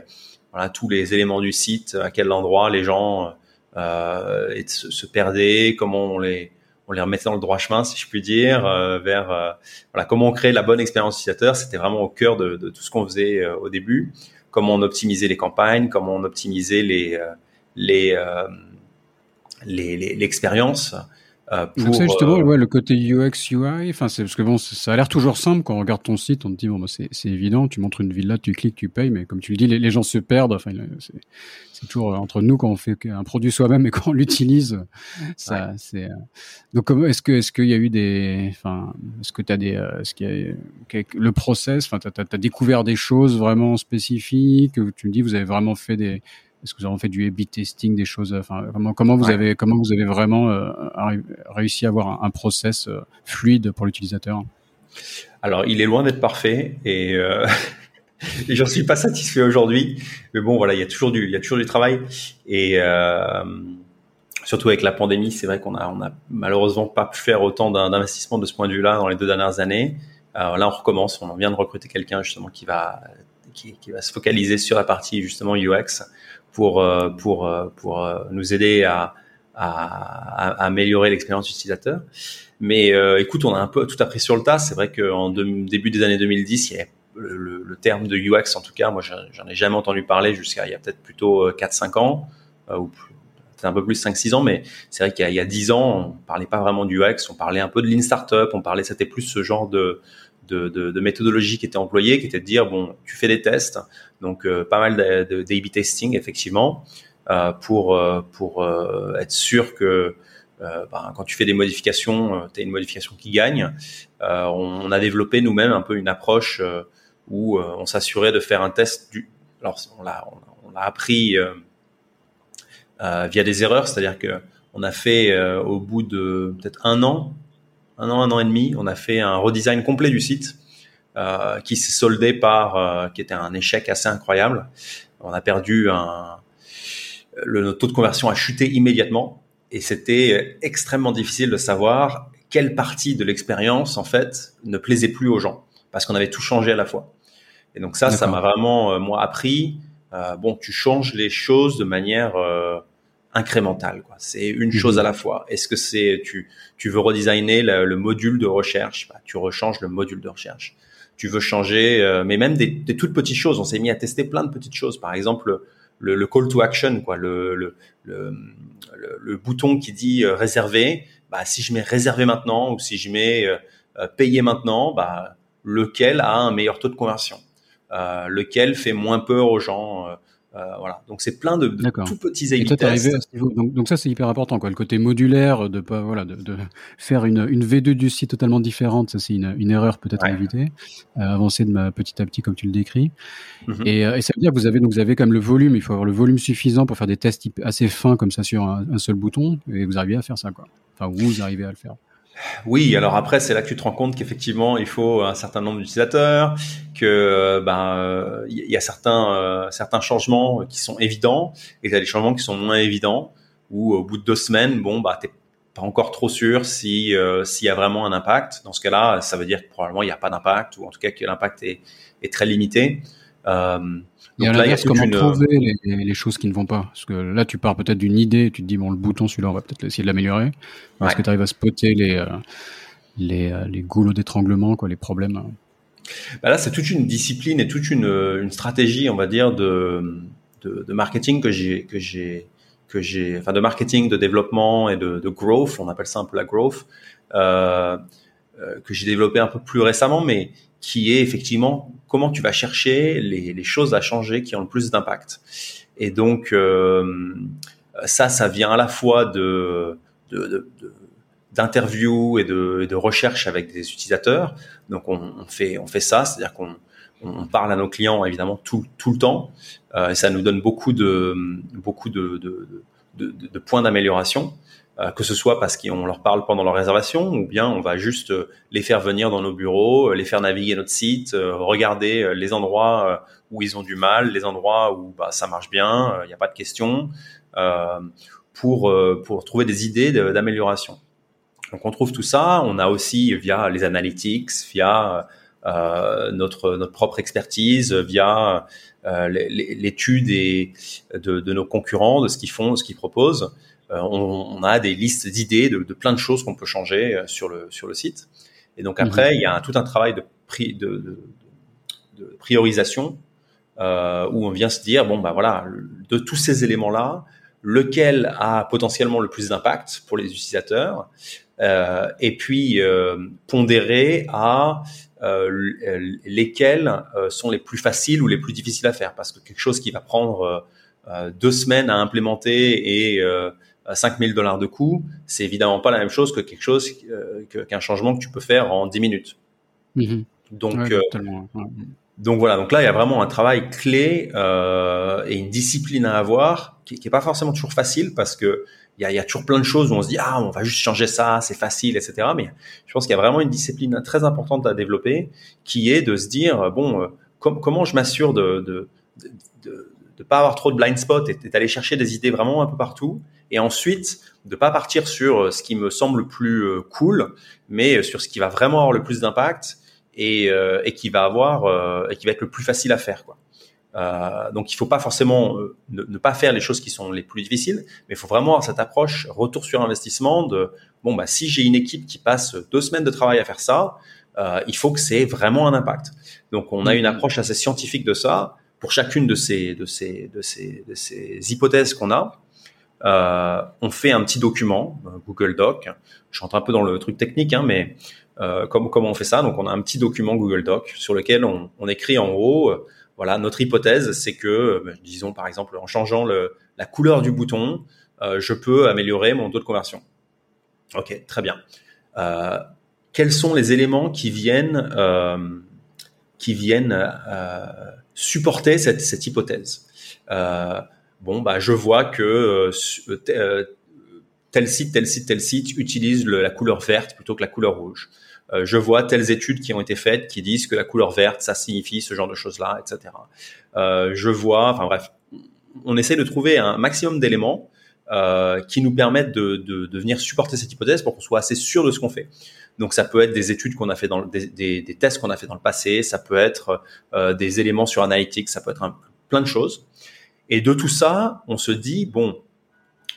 voilà, tous les éléments du site, à quel endroit les gens euh, se, perdaient, comment on les on les remettait dans le droit chemin, si je puis dire, vers voilà comment on crée la bonne expérience utilisateur. C'était vraiment au cœur de, tout ce qu'on faisait au début. Comment on optimisait les campagnes, comment on optimisait les les l'expérience. Euh, pour, ça justement, euh, ouais, le côté UX UI, enfin c'est parce que bon, ça a l'air toujours simple quand on regarde ton site, on te dit bon bah, c'est évident, tu montres une villa, tu cliques, tu payes, mais comme tu le dis, les, les gens se perdent. Enfin, c'est toujours euh, entre nous quand on fait un produit soi-même et <laughs> quand on l'utilise, ça c'est. Donc est-ce que est-ce qu'il y a eu des, enfin est-ce que tu as des, est-ce qu'il y a le process, enfin t'as as, découvert des choses vraiment spécifiques, tu me dis vous avez vraiment fait des est-ce que vous avez fait du A/B testing, des choses Enfin, comment, comment vous avez comment vous avez vraiment euh, réussi à avoir un, process euh, fluide pour l'utilisateur? Alors, il est loin d'être parfait et, euh, et <laughs> j'en suis pas satisfait aujourd'hui. Mais bon, voilà, il y a toujours du il y a toujours du travail et euh, surtout avec la pandémie, c'est vrai qu'on a on a malheureusement pas pu faire autant d'investissement de ce point de vue-là dans les deux dernières années. Euh, là, on recommence. On vient de recruter quelqu'un justement qui va qui, qui, va se focaliser sur la partie justement UX pour euh, pour euh, pour euh, nous aider à, à, à améliorer l'expérience utilisateur. Mais écoute, on a un peu tout appris sur le tas. C'est vrai qu'en début des années 2010, il y a le, le, terme de UX, en tout cas, moi, j'en ai jamais entendu parler jusqu'à il y a peut-être plutôt 4-5 ans, euh, ou peut-être un peu plus 5-6 ans, mais c'est vrai qu'il y, y, a 10 ans, on parlait pas vraiment du UX, on parlait un peu de Lean Startup, on parlait, c'était plus ce genre de, de, de, méthodologie qui était employée, qui était de dire, bon, tu fais des tests, donc euh, pas mal de, de, testing effectivement euh, pour euh, pour être sûr que ben, quand tu fais des modifications, tu as une modification qui gagne. On, a développé nous-mêmes un peu une approche où on s'assurait de faire un test du. Alors on l'a on, a appris via des erreurs, c'est-à-dire que on a fait au bout de peut-être un an, un an, un an et demi, on a fait un redesign complet du site euh, qui s'est soldé par, euh, qui était un échec assez incroyable. On a perdu un, le taux de conversion a chuté immédiatement et c'était extrêmement difficile de savoir quelle partie de l'expérience en fait ne plaisait plus aux gens parce qu'on avait tout changé à la fois. Et donc ça, ça m'a vraiment euh, moi appris. bon, tu changes les choses de manière incrémentale. C'est une mhm. chose à la fois. Est-ce que c'est tu tu veux redesigner le, le module de recherche? Bah, Tu rechanges le module de recherche tu veux changer, euh, mais même des, des, toutes petites choses. On s'est mis à tester plein de petites choses. Par exemple, le, le call to action, quoi, le, le, le bouton qui dit euh, réserver. Bah, si je mets réserver maintenant ou si je mets euh, payer maintenant, bah, lequel a un meilleur taux de conversion, lequel fait moins peur aux gens? Euh, voilà. Donc c'est plein de, de tout petits A/B tests. Donc, donc, ça c'est hyper important quoi. Le côté modulaire de pas voilà de, de faire une, une V2 du site totalement différente, ça c'est une, une erreur peut-être à éviter. Euh, avancer de ma, petit à petit comme tu le décris. Et, euh, et, ça veut dire que vous avez donc vous avez quand même le volume. Il faut avoir le volume suffisant pour faire des tests assez fins comme ça sur un, un seul bouton et vous arrivez à faire ça quoi. Enfin vous arrivez à le faire. Oui, alors après, c'est là que tu te rends compte qu'effectivement, il faut un certain nombre d'utilisateurs, que ben il y a certains euh, certains changements qui sont évidents et il y a des changements qui sont moins évidents. Où au bout de deux semaines, bon bah t'es pas encore trop sûr si euh, s'il y a vraiment un impact. Dans ce cas-là, ça veut dire que probablement il n'y a pas d'impact ou en tout cas que l'impact est très limité. Euh, et à l'inverse, comment une... trouver les, les, choses qui ne vont pas? Parce que là, tu pars peut-être d'une idée, tu te dis, bon, le bouton, celui-là, on va peut-être essayer de l'améliorer. Est-ce que tu arrives à spotter les, euh, les, euh, les goulots d'étranglement, quoi, les problèmes? Bah Là, c'est toute une discipline et toute une, une stratégie, on va dire, de, de, de marketing que j'ai, que j'ai, que j'ai, enfin, de marketing, de développement et de, de growth, on appelle ça un peu la growth, euh, euh que j'ai développé un peu plus récemment, mais qui est effectivement comment tu vas chercher les, choses à changer qui ont le plus d'impact. Et donc euh, ça, ça vient à la fois de, d'interviews et de, de recherche avec des utilisateurs. Donc on, fait on fait ça, c'est-à-dire qu'on on parle à nos clients évidemment tout, tout le temps euh, et ça nous donne beaucoup de beaucoup de points d'amélioration. Euh, que ce soit parce qu'on leur parle pendant leur réservation ou bien on va juste euh, les faire venir dans nos bureaux, euh, les faire naviguer notre site, regarder les endroits où ils ont du mal, les endroits où bah, ça marche bien, il n'y a pas de questions, pour, pour trouver des idées d'amélioration. Donc on trouve tout ça, on a aussi via les analytics, via notre notre propre expertise, via euh, l'étude de, de, nos concurrents, de ce qu'ils font, de ce qu'ils proposent, on, a des listes d'idées de, de, plein de choses qu'on peut changer sur le sur le site. Et donc après, mhm. il y a tout un travail de, de, de priorisation euh, où on vient se dire bon bah voilà de tous ces éléments là lequel a potentiellement le plus d'impact pour les utilisateurs euh, et puis euh, pondérer à euh, lesquels euh, sont les plus faciles ou les plus difficiles à faire parce que quelque chose qui va prendre euh, deux semaines à implémenter et 5000 dollars de coût, c'est évidemment pas la même chose que quelque chose qu'un changement que tu peux faire en 10 minutes. Mhm. Donc, donc voilà, donc là il y a vraiment un travail clé euh, et une discipline à avoir qui, qui est pas forcément toujours facile parce que il y a, y a, toujours plein de choses où on se dit ah on va juste changer ça, c'est facile, etc. Mais je pense qu'il y a vraiment une discipline très importante à développer qui est de se dire bon euh, comment je m'assure de, de, de, de, pas avoir trop de blind spot et d'aller chercher des idées vraiment un peu partout et ensuite de pas partir sur euh, ce qui me semble le plus euh, cool mais sur ce qui va vraiment avoir le plus d'impact et, euh, et qui va avoir euh, et qui va être le plus facile à faire quoi. Euh, donc il faut pas forcément euh, ne, ne, pas faire les choses qui sont les plus difficiles, mais il faut vraiment avoir cette approche retour sur investissement de bon bah si j'ai une équipe qui passe deux semaines de travail à faire ça, euh, il faut que c'est vraiment un impact. Donc on a une mm-hmm. approche assez scientifique de ça pour chacune de ces de ces hypothèses qu'on a. Euh, on fait un petit document Google Doc. Je rentre un peu dans le truc technique, hein, mais euh, comment, on fait ça? Donc on a un petit document Google Doc sur lequel on, écrit en haut, euh, voilà, notre hypothèse, c'est que, euh, disons par exemple, en changeant la couleur du bouton, je peux améliorer mon taux de conversion. Ok, très bien. quels sont les éléments qui viennent qui viennent supporter cette, cette hypothèse Bon, bah, je vois que tel site, tel site, tel site utilise la couleur verte plutôt que la couleur rouge. Euh, je vois telles études qui ont été faites qui disent que la couleur verte, ça signifie ce genre de choses-là, etc. Euh, je vois, enfin bref, on essaie de trouver un maximum d'éléments euh, qui nous permettent de, de, de, venir supporter cette hypothèse pour qu'on soit assez sûr de ce qu'on fait. Donc ça peut être des études qu'on a fait dans des, des, des, tests qu'on a fait dans le passé, ça peut être euh, des éléments sur Analytics, ça peut être un, plein de choses. Et de tout ça, on se dit bon,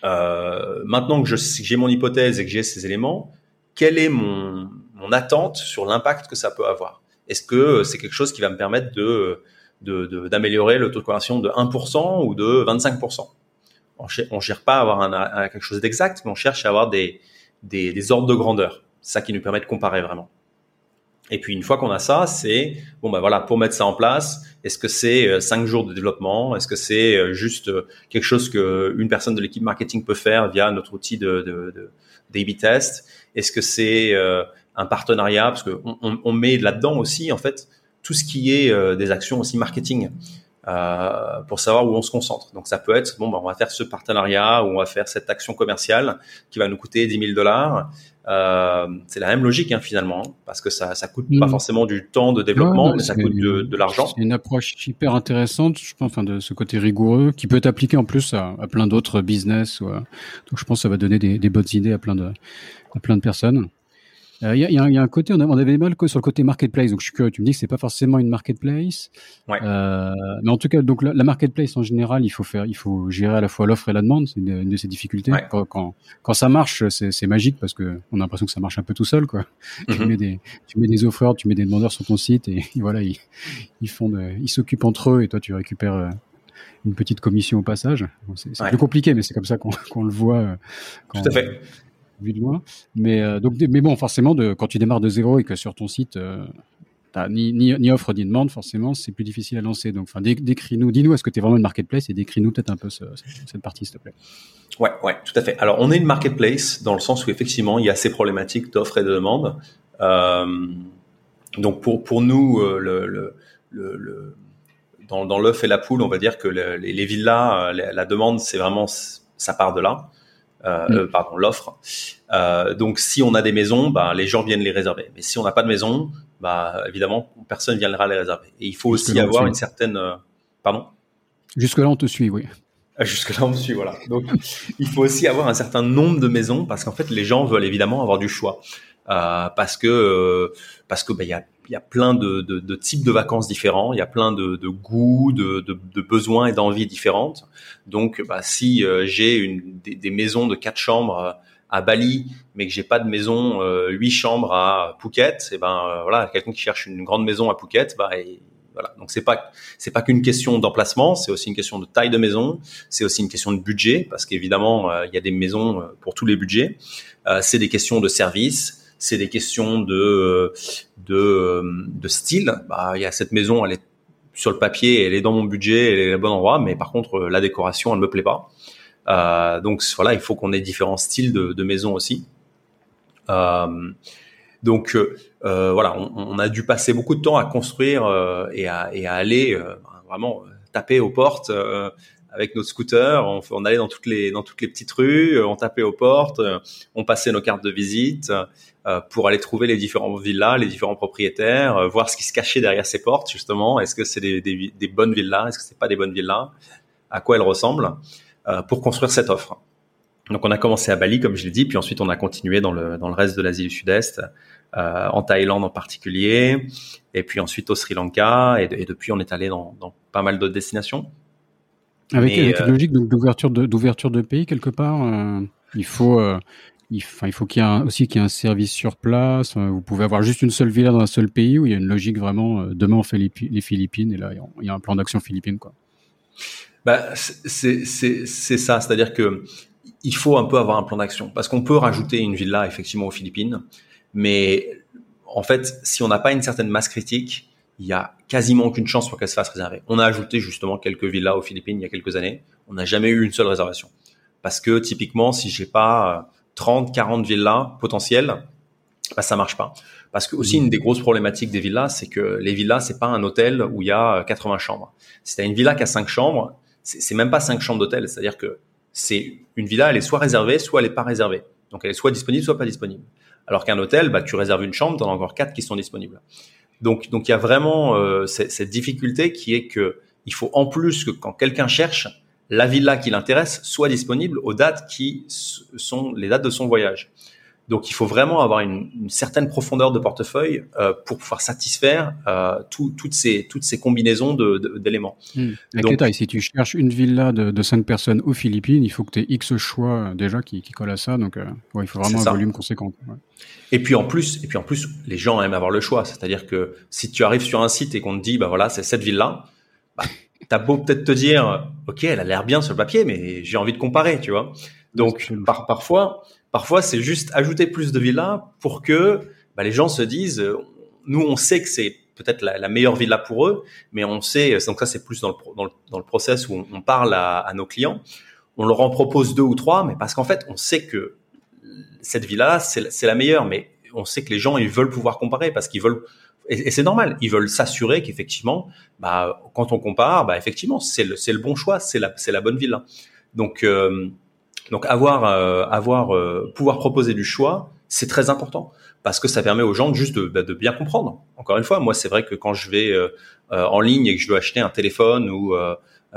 euh, maintenant que j'ai mon hypothèse et que j'ai ces éléments, quel est mon, mon attente sur l'impact que ça peut avoir? Est-ce que c'est quelque chose qui va me permettre de d'améliorer le taux de conversion de 1% ou de 25% On ne cherche pas à avoir un, quelque chose d'exact, mais on cherche à avoir des, des, des ordres de grandeur. Ça qui nous permet de comparer vraiment. Et puis une fois qu'on a ça, c'est bon bah voilà pour mettre ça en place. Est-ce que c'est 5 euh, jours de développement? Est-ce que c'est euh, juste euh, quelque chose que une personne de l'équipe marketing peut faire via notre outil de, de, test? Est-ce que c'est un partenariat? Parce que on, met là-dedans aussi en fait tout ce qui est des actions aussi marketing pour savoir où on se concentre. Donc ça peut être bon, bah, on va faire ce partenariat ou on va faire cette action commerciale qui va nous coûter 10 000 dollars. Euh, c'est la même logique hein, finalement, hein, parce que ça ça coûte pas mm. forcément du temps de développement, mais ça coûte de, de l'argent. C'est une approche hyper intéressante, je pense, enfin de ce côté rigoureux, qui peut être appliqué en plus à, à plein d'autres business. Ou donc je pense que ça va donner des, des bonnes idées à plein de à plein de personnes. Il euh, y, a, y, y, a, un côté, on, avait mal que sur le côté marketplace. Donc je suis curieux, tu me dis que c'est pas forcément une marketplace, ouais. euh, mais en tout cas, donc la, la, marketplace en général, il faut faire, il faut gérer à la fois l'offre et la demande. C'est une, une, de ses difficultés. Ouais. Quand, quand, quand, ça marche, c'est magique parce que on a l'impression que ça marche un peu tout seul, quoi. Mm -hmm. Tu mets des, tu mets des offreurs, tu mets des demandeurs sur ton site et, et <laughs> voilà, ils, ils font, de, ils s'occupent entre eux et toi tu récupères euh, une petite commission au passage. Bon, c'est ouais. plus compliqué, mais c'est comme ça qu'on qu le voit. Euh, quand, Tout à fait vu de loin. Mais euh, donc, mais bon, forcément, de, quand tu démarres de zéro et que sur ton site, euh, ni, ni, ni offre ni demande, forcément, c'est plus difficile à lancer. Donc, décris-nous, dis-nous, est-ce que tu es vraiment une marketplace et décris-nous peut-être un peu ce, cette partie, s'il te plaît. Ouais, ouais, tout à fait. Alors, on est une marketplace dans le sens où effectivement, il y a ces problématiques d'offres et de demande. Euh, donc, pour pour nous, euh, le, le, le, dans, dans l'œuf et la poule, on va dire que les, les villas, la, la demande, c'est vraiment ça part de là euh. Euh, pardon, l'offre. Euh, donc, si on a des maisons, bah, les gens viennent les réserver. Mais si on n'a pas de maison, bah, évidemment, personne viendra les réserver. Et il faut aussi avoir une certaine, pardon? Jusque là, on te suit, oui. Jusque là, on me suit, voilà. Donc, il faut aussi avoir un certain nombre de maisons parce qu'en fait, les gens veulent évidemment avoir du choix. Parce que parce que bah, il y a il y a plein de, de, de, types de vacances différents, il y a plein de, de goûts, de, besoins et d'envies différentes. Donc, bah, si euh, j'ai des, des, maisons de quatre chambres à Bali, mais que j'ai pas de maison euh, huit chambres à Phuket, et eh ben euh, voilà, quelqu'un qui cherche une grande maison à Phuket, bah et, voilà. Donc c'est pas c'est pas qu'une question d'emplacement, c'est aussi une question de taille de maison, c'est aussi une question de budget parce qu'évidemment il y a des maisons pour tous les budgets. c'est des questions de service, c'est des questions de de, de style. Bah, il y a cette maison, elle est sur le papier, elle est dans mon budget, elle est au bon endroit, mais par contre la décoration, elle me plaît pas. Euh, donc voilà, il faut qu'on ait différents styles de, maison aussi. Euh, donc euh, voilà, on, a dû passer beaucoup de temps à construire euh, et, à, aller euh, vraiment taper aux portes avec notre scooter, on, allait dans toutes les petites rues, euh, on tapait aux portes, euh, on passait nos cartes de visite euh, pour aller trouver les différents villas, les différents propriétaires, voir ce qui se cachait derrière ces portes justement. Est-ce que c'est des, des, des, bonnes villas? Est-ce que c'est pas des bonnes villas? À quoi elles ressemblent Pour construire cette offre. Donc on a commencé à Bali comme je l'ai dit, puis ensuite on a continué dans le dans le reste de l'Asie du Sud-Est, en Thaïlande en particulier, et puis ensuite au Sri Lanka, et, et depuis on est allé dans, dans pas mal d'autres destinations. Avec, une euh, logique d'ouverture de, d'ouverture de pays quelque part, euh, il faut, euh, il, faut qu'il y ait aussi qu'il y ait un service sur place. vous pouvez avoir juste une seule villa dans un seul pays où il y a une logique vraiment. demain on fait les, Philippines et là il y a un plan d'action Philippines quoi. Bah, c'est ça, c'est-à-dire que il faut un peu avoir un plan d'action parce qu'on peut rajouter une villa effectivement aux Philippines, mais en fait si on n'a pas une certaine masse critique, il y a quasiment aucune chance pour qu'elle se fasse réserver. On a ajouté justement quelques villas aux Philippines il y a quelques années. On n'a jamais eu une seule réservation. Parce que typiquement, si j'ai pas 30, euh, 40 villas potentielles, bah, ça marche pas. Parce que aussi une des grosses problématiques des villas, c'est que les villas, c'est pas un hôtel où il y a 80 euh, chambres. Si tu as une villa qui a 5 chambres, c'est même pas 5 chambres d'hôtel. C'est-à-dire que c'est une villa, elle est soit réservée, soit elle est pas réservée. Donc elle est soit disponible, soit pas disponible. Alors qu'un hôtel, bah, tu réserves une chambre, tu en as encore 4 qui sont disponibles. Donc, donc il y a vraiment euh, cette, cette, difficulté qui est que il faut en plus que quand quelqu'un cherche, la villa qui l'intéresse soit disponible aux dates qui sont les dates de son voyage. Donc, il faut vraiment avoir une, une certaine profondeur de portefeuille euh, pour pouvoir satisfaire euh, tout, toutes ces toutes ces combinaisons d'éléments. De, mmh. Donc, si tu cherches une villa de, de 5 personnes aux Philippines, il faut que tu aies X choix euh, déjà qui, qui collent à ça. Donc, euh, ouais, il faut vraiment un volume conséquent. Ouais. Et puis en plus, et puis en plus, les gens aiment avoir le choix. C'est-à-dire que si tu arrives sur un site et qu'on te dit, bah voilà, c'est cette ville-là, bah, t'as beau peut-être te dire, ok, elle a l'air bien sur le papier, mais j'ai envie de comparer, tu vois. Donc par, parfois, parfois c'est juste ajouter plus de villas pour que bah, les gens se disent, nous on sait que c'est peut-être la, la, meilleure villa pour eux, mais on sait, donc ça c'est plus dans le, dans le, dans le process où on, on parle à, à nos clients, on leur en propose deux ou trois, mais parce qu'en fait on sait que cette villa, c'est la meilleure, mais on sait que les gens, ils veulent pouvoir comparer parce qu'ils veulent, et, c'est normal, ils veulent s'assurer qu'effectivement, bah, quand on compare, bah, effectivement, c'est le, le bon choix, c'est la, c'est la bonne villa. Donc, euh, donc avoir, euh, avoir, euh, pouvoir proposer du choix, c'est très important parce que ça permet aux gens juste de, bah, de bien comprendre. Encore une fois, moi, c'est vrai que quand je vais en ligne et que je dois acheter un téléphone ou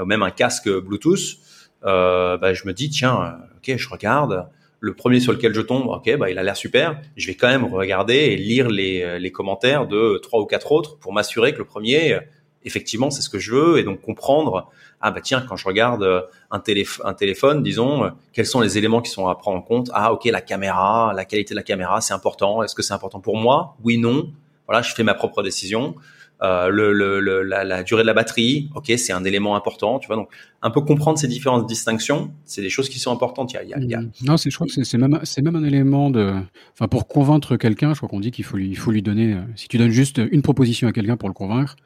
même un casque Bluetooth, bah, je me dis tiens, ok, je regarde le premier sur lequel je tombe, ok, bah, il a l'air super. Je vais quand même regarder et lire les, euh, les commentaires de trois ou quatre autres pour m'assurer que le premier, euh, effectivement, c'est ce que je veux et donc comprendre. Ah bah tiens, quand je regarde euh, un, un téléphone, disons, quels sont les éléments qui sont à prendre en compte? Ah ok, la caméra, la qualité de la caméra, c'est important. Est-ce que c'est important pour moi? Oui, non. Voilà, je fais ma propre décision. Euh, le, le, la, la, durée de la batterie, ok, c'est un élément important, tu vois. Donc, un peu comprendre ces différentes distinctions, c'est des choses qui sont importantes. Il y a, il y. Mmh. Non, je crois que c'est même, un élément de, enfin, pour convaincre quelqu'un, je crois qu'on dit qu'il faut lui, il faut lui donner. Euh, si tu donnes juste une proposition à quelqu'un pour le convaincre,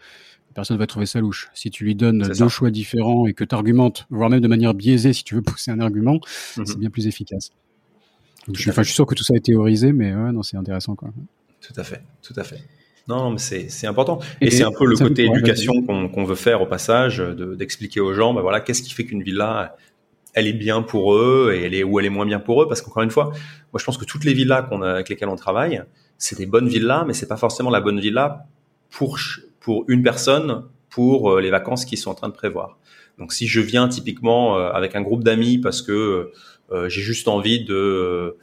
personne va trouver ça louche. Si tu lui donnes deux ça. choix différents et que tu argumentes, voire même de manière biaisée, si tu veux pousser un argument, mmh. c'est bien plus efficace. Je suis, enfin, je suis sûr que tout ça est théorisé, mais ouais, non, c'est intéressant, quoi. Tout à fait, tout à fait. Non, mais c'est important. Et, et c'est un peu le côté éducation qu'on qu veut faire au passage, d'expliquer aux gens, ben voilà, qu'est-ce qui fait qu'une villa, elle est bien pour eux et elle est ou elle est moins bien pour eux, parce qu'encore une fois, moi je pense que toutes les villas qu'on a, avec lesquelles on travaille, c'est des bonnes villas, mais c'est pas forcément la bonne villa pour pour une personne pour euh, les vacances qu'ils sont en train de prévoir. Donc si je viens typiquement euh, avec un groupe d'amis parce que euh, j'ai juste envie de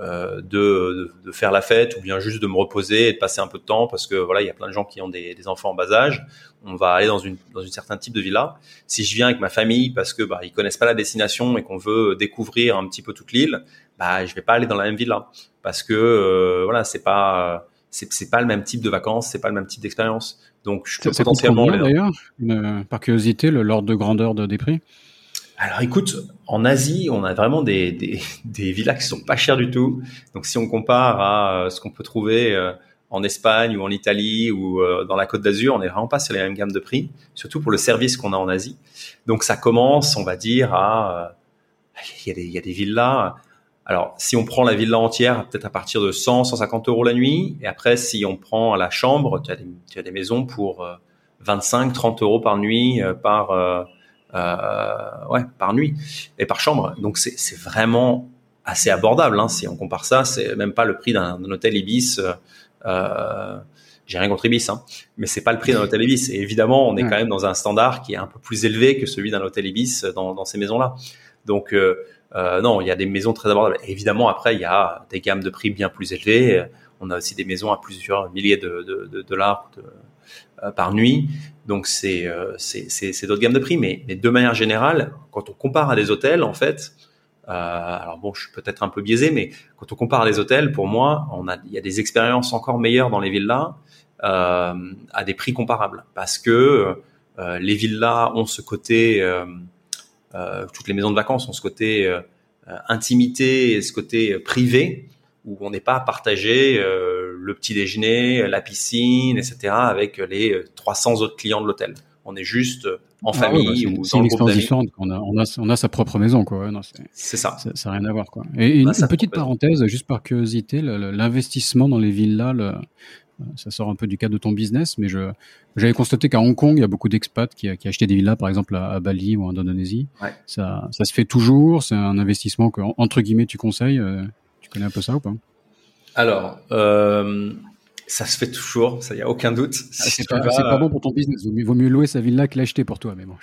euh, de, de, faire la fête ou bien juste de me reposer et de passer un peu de temps parce que voilà, il y a plein de gens qui ont des, des enfants en bas âge. On va aller dans une dans une certain type de villa. Si je viens avec ma famille parce que bah ils connaissent pas la destination et qu'on veut découvrir un petit peu toute l'île, bah je vais pas aller dans la même villa parce que euh, voilà, c'est pas c'est c'est pas le même type de vacances, c'est pas le même type d'expérience. Donc je peux potentiellement d'ailleurs, par curiosité, le l'ordre de grandeur de, des prix. Alors écoute, en Asie, on a vraiment des, des, <laughs> des, villas qui sont pas chères du tout. Donc si on compare à euh, ce qu'on peut trouver euh, en Espagne ou en Italie ou euh, dans la Côte d'Azur, on n'est vraiment pas sur les mêmes gammes de prix, surtout pour le service qu'on a en Asie. Donc ça commence, on va dire, à... Il y a des, il y a des villas. Alors si on prend la villa entière, peut-être à partir de 100, 150 euros la nuit. Et après, si on prend la chambre, tu as des, tu as des maisons pour 25, 30 euros par nuit, par ouais, par nuit et par chambre. Donc c'est vraiment assez abordable. Hein. Si on compare ça, c'est même pas le prix d'un hôtel Ibis. Euh, euh, j'ai rien contre Ibis, hein, mais c'est pas le prix d'un hôtel Ibis. Et évidemment, on est quand même dans un standard qui est un peu plus élevé que celui d'un hôtel Ibis dans, dans ces maisons-là. Donc euh, euh, non, il y a des maisons très abordables. évidemment, après, il y a des gammes de prix bien plus élevées. On a aussi des maisons à plusieurs milliers de, de, de dollars euh, par nuit. Donc c'est euh, c'est d'autres gammes de prix, mais, de manière générale, quand on compare à des hôtels, en fait, euh, alors bon, je suis peut-être un peu biaisé, mais quand on compare à des hôtels, pour moi, il y a des expériences encore meilleures dans les villas euh, à des prix comparables, parce que les villas ont ce côté, toutes les maisons de vacances ont ce côté intimité ce côté privé où on n'est pas à partager euh, le petit déjeuner, la piscine, etc. avec les 300 autres clients de l'hôtel. On est juste en ah famille ou dans le groupe différente. On a, on, a, on a, sa propre maison, quoi. c'est ça. Ça n'a rien à voir, quoi. Et, une, petite parenthèse, juste par curiosité, l'investissement dans les villas, le, ça sort un peu du cadre de ton business, mais je j'avais constaté qu'à Hong Kong, il y a beaucoup d'expats qui, qui achetaient des villas, par exemple à, Bali ou en Indonésie. Ouais. Ça, ça se fait toujours. C'est un investissement que entre guillemets tu conseilles. Euh, tu connais un peu ça ou pas Alors, euh, ça se fait toujours, ça y a aucun doute. Ah, c'est pas, pas, bon pour ton business. Il vaut mieux louer sa villa que l'acheter pour toi, mais bon.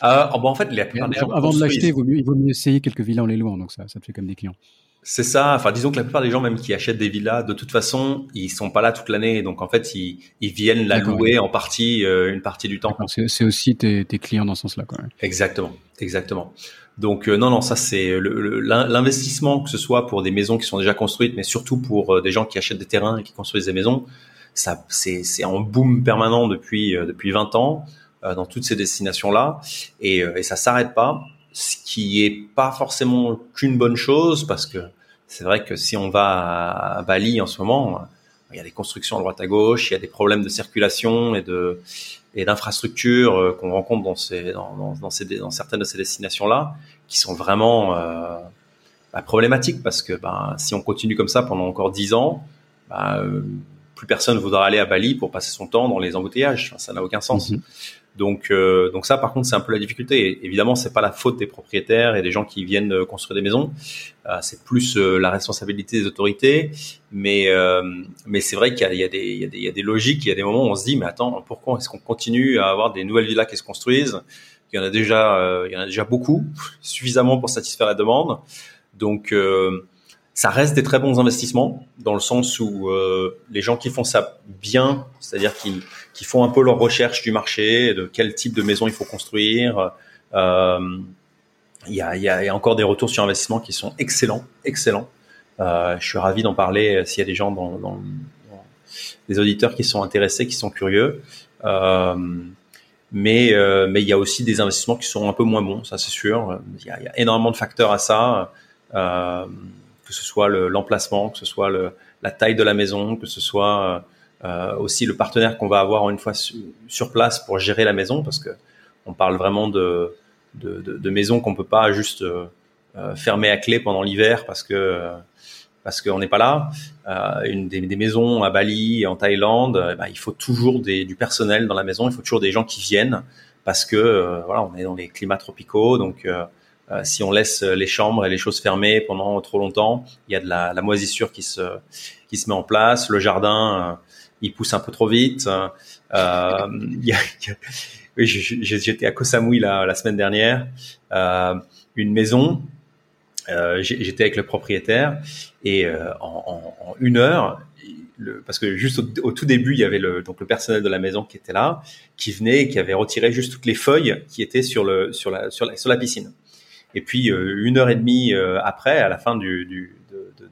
Ah, oh, bon, en fait, les, avant de l'acheter, il vaut mieux, il vaut mieux essayer quelques villas en les louant, donc ça, ça te fait comme des clients. C'est ça. Enfin, disons que la plupart des gens, même qui achètent des villas, de toute façon, ils sont pas là toute l'année. Donc, en fait, ils, ils viennent la louer en partie, euh, une partie du temps. C'est aussi tes, tes, clients dans ce sens-là, quand même. Exactement, exactement. Donc, euh, non, non, ça c'est l'investissement, que ce soit pour des maisons qui sont déjà construites, mais surtout pour euh, des gens qui achètent des terrains et qui construisent des maisons. Ça, c'est en boom permanent depuis depuis 20 ans dans toutes ces destinations-là, et, et ça s'arrête pas ce qui est pas forcément qu'une bonne chose parce que c'est vrai que si on va à Bali en ce moment, il y a des constructions à droite à gauche, il y a des problèmes de circulation et de et d'infrastructures euh, qu'on rencontre dans ces dans, ces, dans certaines de ces destinations là qui sont vraiment euh, bah, problématiques parce que bah, si on continue comme ça pendant encore dix ans, bah, euh, plus personne voudra aller à Bali pour passer son temps dans les embouteillages. ça n'a aucun sens. Mm-hmm. Donc, euh, donc ça, par contre, c'est un peu la difficulté. Et évidemment, c'est pas la faute des propriétaires et des gens qui viennent euh, construire des maisons. Euh, c'est plus la responsabilité des autorités. Mais, mais c'est vrai qu'il y, y, y, y, a des logiques. Il y a des moments où on se dit, mais attends, pourquoi est-ce qu'on continue à avoir des nouvelles villas qui se construisent? Il y en a déjà, il y en a déjà beaucoup, suffisamment pour satisfaire la demande. Donc ça reste des très bons investissements dans le sens où euh, les gens qui font ça bien, c'est-à-dire qui, qui font un peu leur recherche du marché, de quel type de maison il faut construire, euh, il y, a, y, a, encore des retours sur investissement qui sont excellents, excellents. Euh, je suis ravi d'en parler s'il y a des gens dans, dans, des auditeurs qui sont intéressés, qui sont curieux. Euh, mais euh, mais il y a aussi des investissements qui sont un peu moins bons, ça c'est sûr. Il y, a, il y a énormément de facteurs à ça. Euh, que ce soit l'emplacement, que ce soit le, la taille de la maison, que ce soit euh, aussi le partenaire qu'on va avoir une fois sur place pour gérer la maison, parce que on parle vraiment de, de, de, de maisons qu'on peut pas juste euh, euh, fermer à clé pendant l'hiver parce que parce qu'on n'est pas là. Euh, une des, des, maisons à Bali, en Thaïlande, ben, il faut toujours des, du personnel dans la maison, il faut toujours des gens qui viennent parce que euh, voilà, on est dans les climats tropicaux, donc euh, si on laisse les chambres et les choses fermées pendant trop longtemps, il y a de la, la moisissure qui se qui se met en place. Le jardin, euh, il pousse un peu trop vite. Euh, J'étais à Koh Samui la, la semaine dernière. Euh, une maison j'étais avec le propriétaire et en, en, une heure, le, parce que juste au, tout début, il y avait le, donc le personnel de la maison qui était là, qui venait et qui avait retiré juste toutes les feuilles qui étaient sur, le, sur, la, sur, la, sur la piscine. Et puis une heure et demie après, à la fin du, du,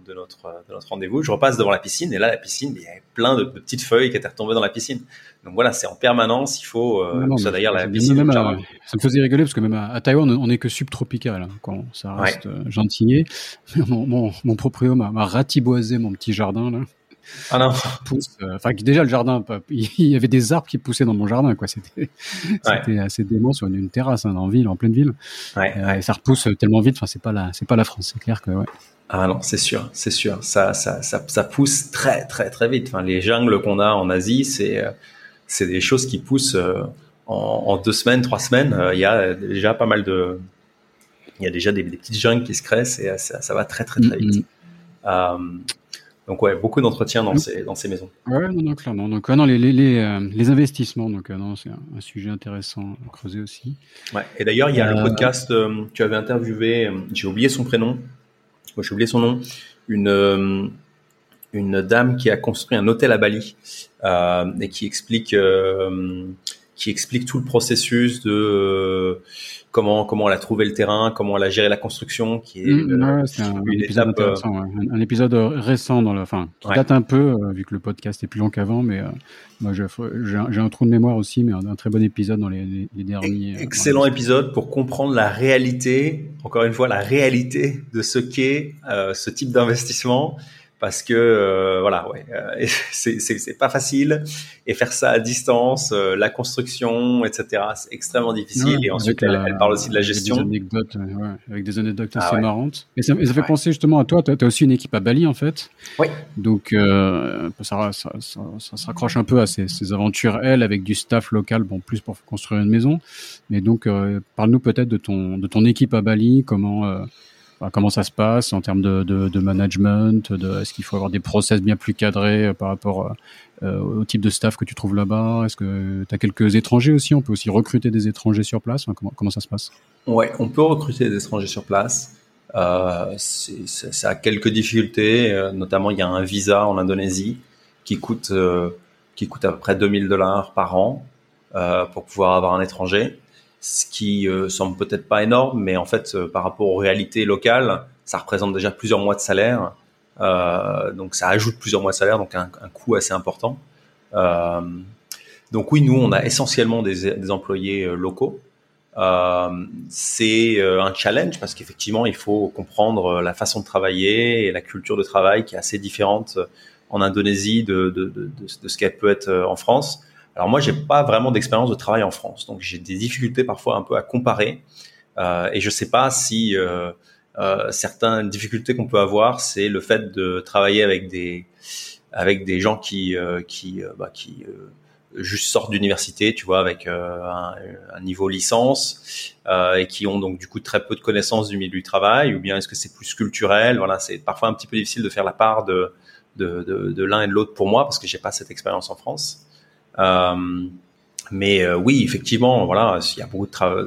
de notre, de notre rendez-vous, je repasse devant la piscine et là, la piscine, il y avait plein de, petites feuilles qui étaient retombées dans la piscine. Donc voilà, c'est en permanence, il faut, euh, ça d'ailleurs la piscine. Même ça me faisait rigoler parce que même à, Taïwan, on n'est que subtropical, hein, quand ça reste ouais. euh, <laughs> Mon, mon, mon proprio m'a ratiboisé mon petit jardin là. Ah non. Euh, enfin, déjà le jardin, il y avait des arbres qui poussaient dans mon jardin, quoi. C'était, c'était assez dément sur une, terrasse hein, en ville, en pleine ville. Ouais, euh, ça repousse tellement vite. Enfin, c'est pas la, c'est pas la France, c'est clair que ouais. Ah non, c'est sûr, c'est sûr. Ça, ça, ça, ça, pousse très, très, très vite. Enfin, les jungles qu'on a en Asie, c'est, euh, c'est des choses qui poussent en, en, deux semaines, trois semaines. Il y a déjà pas mal de, il y a déjà des, petites jungles qui se créent. Et ça, ça va très, très, très vite. Mm-hmm. Donc ouais, beaucoup d'entretien dans ces dans ces maisons. Ouais, non, non clairement. Donc non, les les les, euh, les investissements, donc euh, non, c'est un, sujet intéressant à creuser aussi. Ouais. Et d'ailleurs, il y a euh, podcast. tu avais interviewé, j'ai oublié son prénom, j'ai oublié son nom, une une dame qui a construit un hôtel à Bali et qui explique qui explique tout le processus de comment comment elle a trouvé le terrain, elle a géré la construction, qui est, mmh, un, une épisode étape, euh, un, épisode récent dans le, enfin, qui date un peu euh, vu que le podcast est plus long qu'avant, mais euh, moi j'ai un trou de mémoire aussi, mais un, très bon épisode dans les, les, derniers. Excellent épisode pour comprendre la réalité, encore une fois la réalité de ce qu'est ce type d'investissement parce que euh, voilà, ouais, euh, <laughs> c'est pas facile et faire ça à distance, euh, la construction, etc. C'est extrêmement difficile. et ensuite, elle, parle aussi de la gestion. Avec des anecdotes, ouais, avec des anecdotes ah assez marrantes. Et ça, ça fait penser justement à toi. Tu as aussi une équipe à Bali en fait. Oui. Donc ça, ça, se raccroche un peu à ces, ces, aventures elle avec du staff local, bon plus pour construire une maison. Mais donc parle-nous peut-être de ton de ton équipe à Bali, comment comment ça se passe en termes de, de, management Est-ce qu'il faut avoir des process bien plus cadrés euh, par rapport euh, au type de staff que tu trouves là-bas? Est-ce que tu as quelques étrangers aussi? On peut aussi recruter des étrangers sur place. Comment, comment ça se passe? Ouais, on peut recruter des étrangers sur place. Euh, ça a quelques difficultés, euh, notamment il y a un visa en Indonésie qui coûte, euh, qui coûte à peu près 2000 dollars par an pour pouvoir avoir un étranger ce qui euh, semble peut-être pas énorme, mais en fait, euh, par rapport aux réalités locales, ça représente déjà plusieurs mois de salaire. Euh, donc ça ajoute plusieurs mois de salaire, donc un, un coût assez important. Euh, donc oui, nous, on a essentiellement des, des employés euh, locaux. c'est un challenge parce qu'effectivement, il faut comprendre la façon de travailler et la culture de travail qui est assez différente en Indonésie de, de, de, de ce qu'elle peut être en France. Alors moi, j'ai pas vraiment d'expérience de travail en France, donc j'ai des difficultés parfois un peu à comparer. Euh, et je sais pas si euh, euh, certaines difficultés qu'on peut avoir, c'est le fait de travailler avec des avec des gens qui euh, qui euh, bah, qui euh, juste sortent d'université, tu vois, avec un, un, niveau licence et qui ont donc du coup très peu de connaissances du milieu du travail, ou bien est-ce que c'est plus culturel? Voilà, c'est parfois un petit peu difficile de faire la part de de, de, de l'un et de l'autre pour moi parce que j'ai pas cette expérience en France. Euh, mais euh, oui, effectivement, voilà, il y a beaucoup de travail,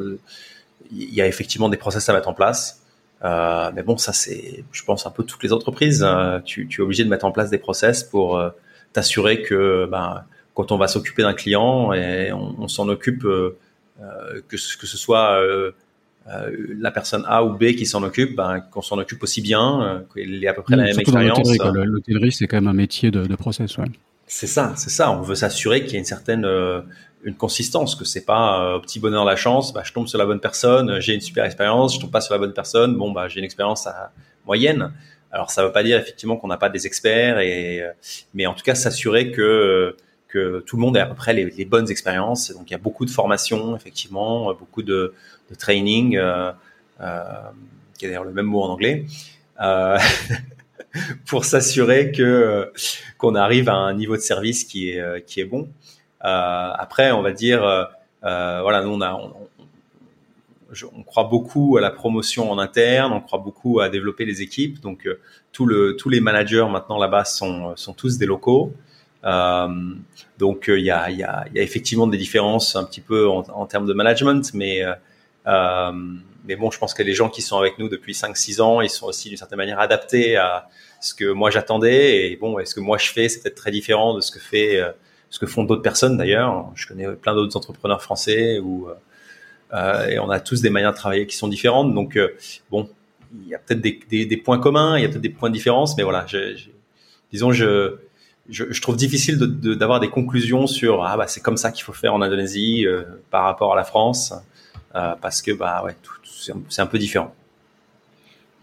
il y a effectivement des process à mettre en place. Euh, mais bon, ça c'est, je pense, un peu toutes les entreprises. tu, tu, es obligé de mettre en place des process pour t'assurer que ben, quand on va s'occuper d'un client et on, on s'en occupe, euh, que, ce, que ce soit la personne A ou B qui s'en occupe, ben, qu'on s'en occupe aussi bien, qu'il ait à peu près la même expérience. L'hôtellerie, c'est quand même un métier de, de process. Ouais. C'est ça, c'est ça. On veut s'assurer qu'il y a une certaine euh, une consistance, que c'est pas euh, petit bonheur la chance. Bah, je tombe sur la bonne personne, j'ai une super expérience. Je tombe pas sur la bonne personne. Bon, bah, j'ai une expérience à, moyenne. Alors, ça veut pas dire effectivement qu'on n'a pas des experts, et euh, mais en tout cas s'assurer que que tout le monde ait à peu près les, bonnes expériences. Donc, il y a beaucoup de formation, effectivement, beaucoup de, de training, euh, qui est d'ailleurs le même mot en anglais. <laughs> pour s'assurer que qu'on arrive à un niveau de service qui est euh, qui est bon. Euh, après, on va dire, euh, voilà, nous on a on, croit beaucoup à la promotion en interne, on croit beaucoup à développer les équipes. Donc, tous les managers maintenant là-bas sont, sont tous des locaux. Euh, donc, il y, a, y, a, y, a, effectivement des différences un petit peu en, en termes de management, mais mais bon, je pense que les gens qui sont avec nous depuis 5-6 ans, ils sont aussi d'une certaine manière adaptés à ce que moi j'attendais. Et bon, est-ce que moi je fais, c'est peut-être très différent de ce que fait, ce que font d'autres personnes d'ailleurs. Je connais plein d'autres entrepreneurs français euh, et on a tous des manières de travailler qui sont différentes. Donc bon, il y a peut-être des, points communs, il y a peut-être des points de différence, mais voilà, disons, je, trouve difficile d'avoir de, des conclusions sur ah bah c'est comme ça qu'il faut faire en Indonésie euh, par rapport à la France, euh, parce que bah ouais, c'est un, peu différent.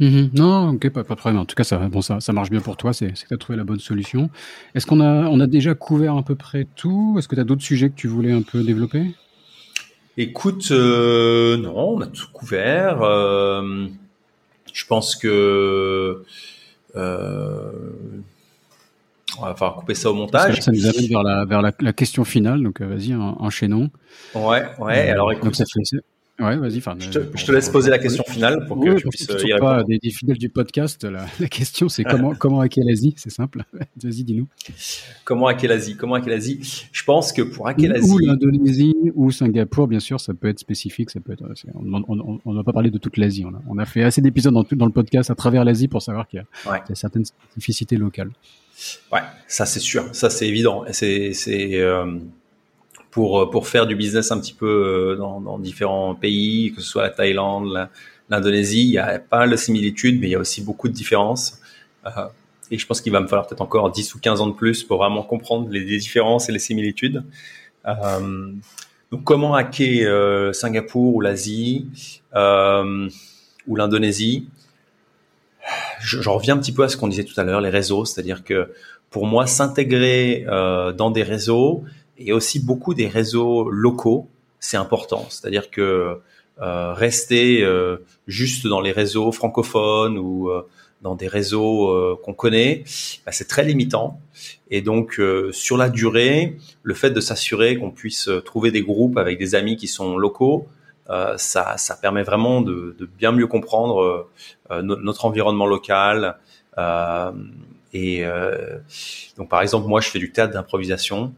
Mm-hmm. Non, ok, pas, pas, de problème. En tout cas, ça, bon, ça, ça marche bien pour toi. C'est que tu as trouvé la bonne solution. Est-ce qu'on a, on a déjà couvert à peu près tout? Est-ce que tu as d'autres sujets que tu voulais un peu développer? Écoute, euh, non, on a tout couvert. Euh, je pense que euh, on va falloir couper ça au montage. Ça nous amène vers la, vers la, question finale, donc vas-y, enchaînons. Ouais, ouais. alors écoute, ça fait, Ouais, vas-y. Je te, je te laisse poser la question finale pour que oui, je puisse y répondre. Pas des, des fidèles du podcast. La, <laughs> la question, c'est comment <laughs> comment hacker l'Asie C'est simple. <laughs> Vas-y, dis-nous. Comment hacker l'Asie Comment hacker l'Asie? Je pense que pour hacker l'Asie. Ou l'Indonésie ou Singapour, bien sûr, ça peut être spécifique. Ça peut être. On n'a pas parlé de toute l'Asie. On a, on a fait assez d'épisodes dans, dans, le podcast à travers l'Asie pour savoir qu'il y, ouais. y, a certaines spécificités locales. Ouais, ça c'est sûr. Ça c'est évident. C'est c'est euh, pour, euh, pour faire du business un petit peu euh, dans, différents pays, que ce soit la Thaïlande, l'Indonésie. Il y a pas de similitudes, mais il y a aussi beaucoup de différences. Euh, et je pense qu'il va me falloir peut-être encore 10 ou 15 ans de plus pour vraiment comprendre les, différences et les similitudes. Donc, comment hacker Singapour ou l'Asie ou l'Indonésie? J'en reviens un petit peu à ce qu'on disait tout à l'heure, les réseaux. C'est-à-dire que pour moi, s'intégrer dans des réseaux, et aussi beaucoup des réseaux locaux, c'est important. C'est-à-dire que euh, rester euh, juste dans les réseaux francophones ou euh, dans des réseaux euh, qu'on connaît, bah, c'est très limitant. Et donc, euh, sur la durée, le fait de s'assurer qu'on puisse trouver des groupes avec des amis qui sont locaux, ça, ça permet vraiment de, de bien mieux comprendre notre environnement local. et donc, par exemple, moi, je fais du théâtre d'improvisation.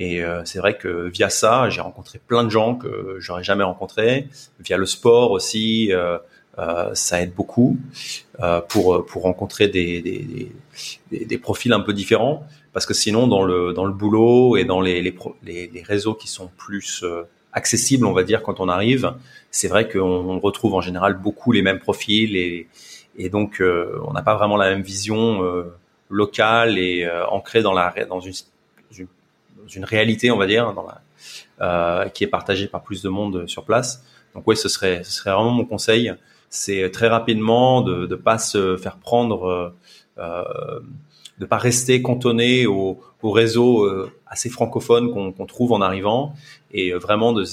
Et euh, c'est vrai que via ça, j'ai rencontré plein de gens que j'aurais jamais rencontrés. Via le sport aussi, euh, euh, ça aide beaucoup euh, pour pour rencontrer des, des, des, des, profils un peu différents. Parce que sinon, dans le dans le boulot et dans les les, les, les réseaux qui sont plus euh, accessibles, on va dire, quand on arrive, c'est vrai qu'on retrouve en général beaucoup les mêmes profils et et donc on n'a pas vraiment la même vision locale et ancrée dans la dans une une réalité, on va dire, dans la, euh, qui est partagée par plus de monde sur place. Donc oui, ce serait, ce serait vraiment mon conseil. C'est très rapidement de ne pas se faire prendre, euh, de pas rester cantonné au, au réseau euh, assez francophone qu'on trouve en arrivant et vraiment de,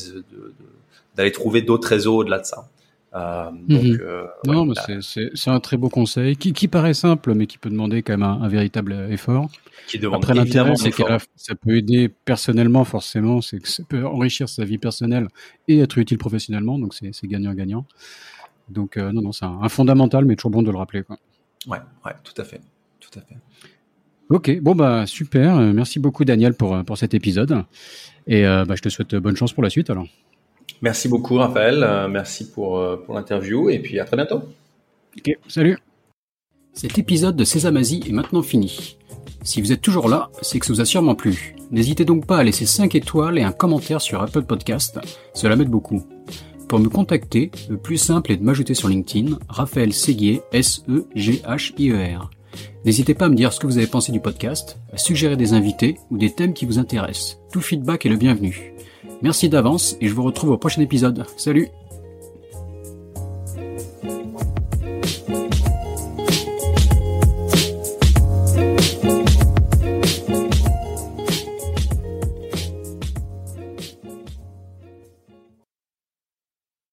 d'aller trouver d'autres réseaux au-delà de ça. Euh, donc, mhm. euh, non, mais c'est un très beau conseil qui, qui, paraît simple, mais qui peut demander quand même un, un véritable effort. Qui demande Après, l'intérêt, c'est que ça peut aider personnellement, forcément, c'est que ça peut enrichir sa vie personnelle et être utile professionnellement, donc c'est gagnant-gagnant. Donc, euh, non, non, c'est un, un, fondamental, mais toujours bon de le rappeler. Quoi. Ouais, ouais, tout à fait. Tout à fait. Ok, bon, bah, super. Merci beaucoup, Daniel, pour, pour cet épisode. Et bah, je te souhaite bonne chance pour la suite, alors. Merci beaucoup, Raphaël. Euh, merci pour, euh, pour l'interview et puis à très bientôt. Ok, salut. Cet épisode de Sésamazie est maintenant fini. Si vous êtes toujours là, c'est que ça vous a sûrement plu. N'hésitez donc pas à laisser 5 étoiles et un commentaire sur Apple Podcast, cela m'aide beaucoup. Pour me contacter, le plus simple est de m'ajouter sur LinkedIn, Raphaël Séguier, S-E-G-H-I-E-R. N'hésitez pas à me dire ce que vous avez pensé du podcast, à suggérer des invités ou des thèmes qui vous intéressent. Tout feedback est le bienvenu. Merci d'avance et je vous retrouve au prochain épisode. Salut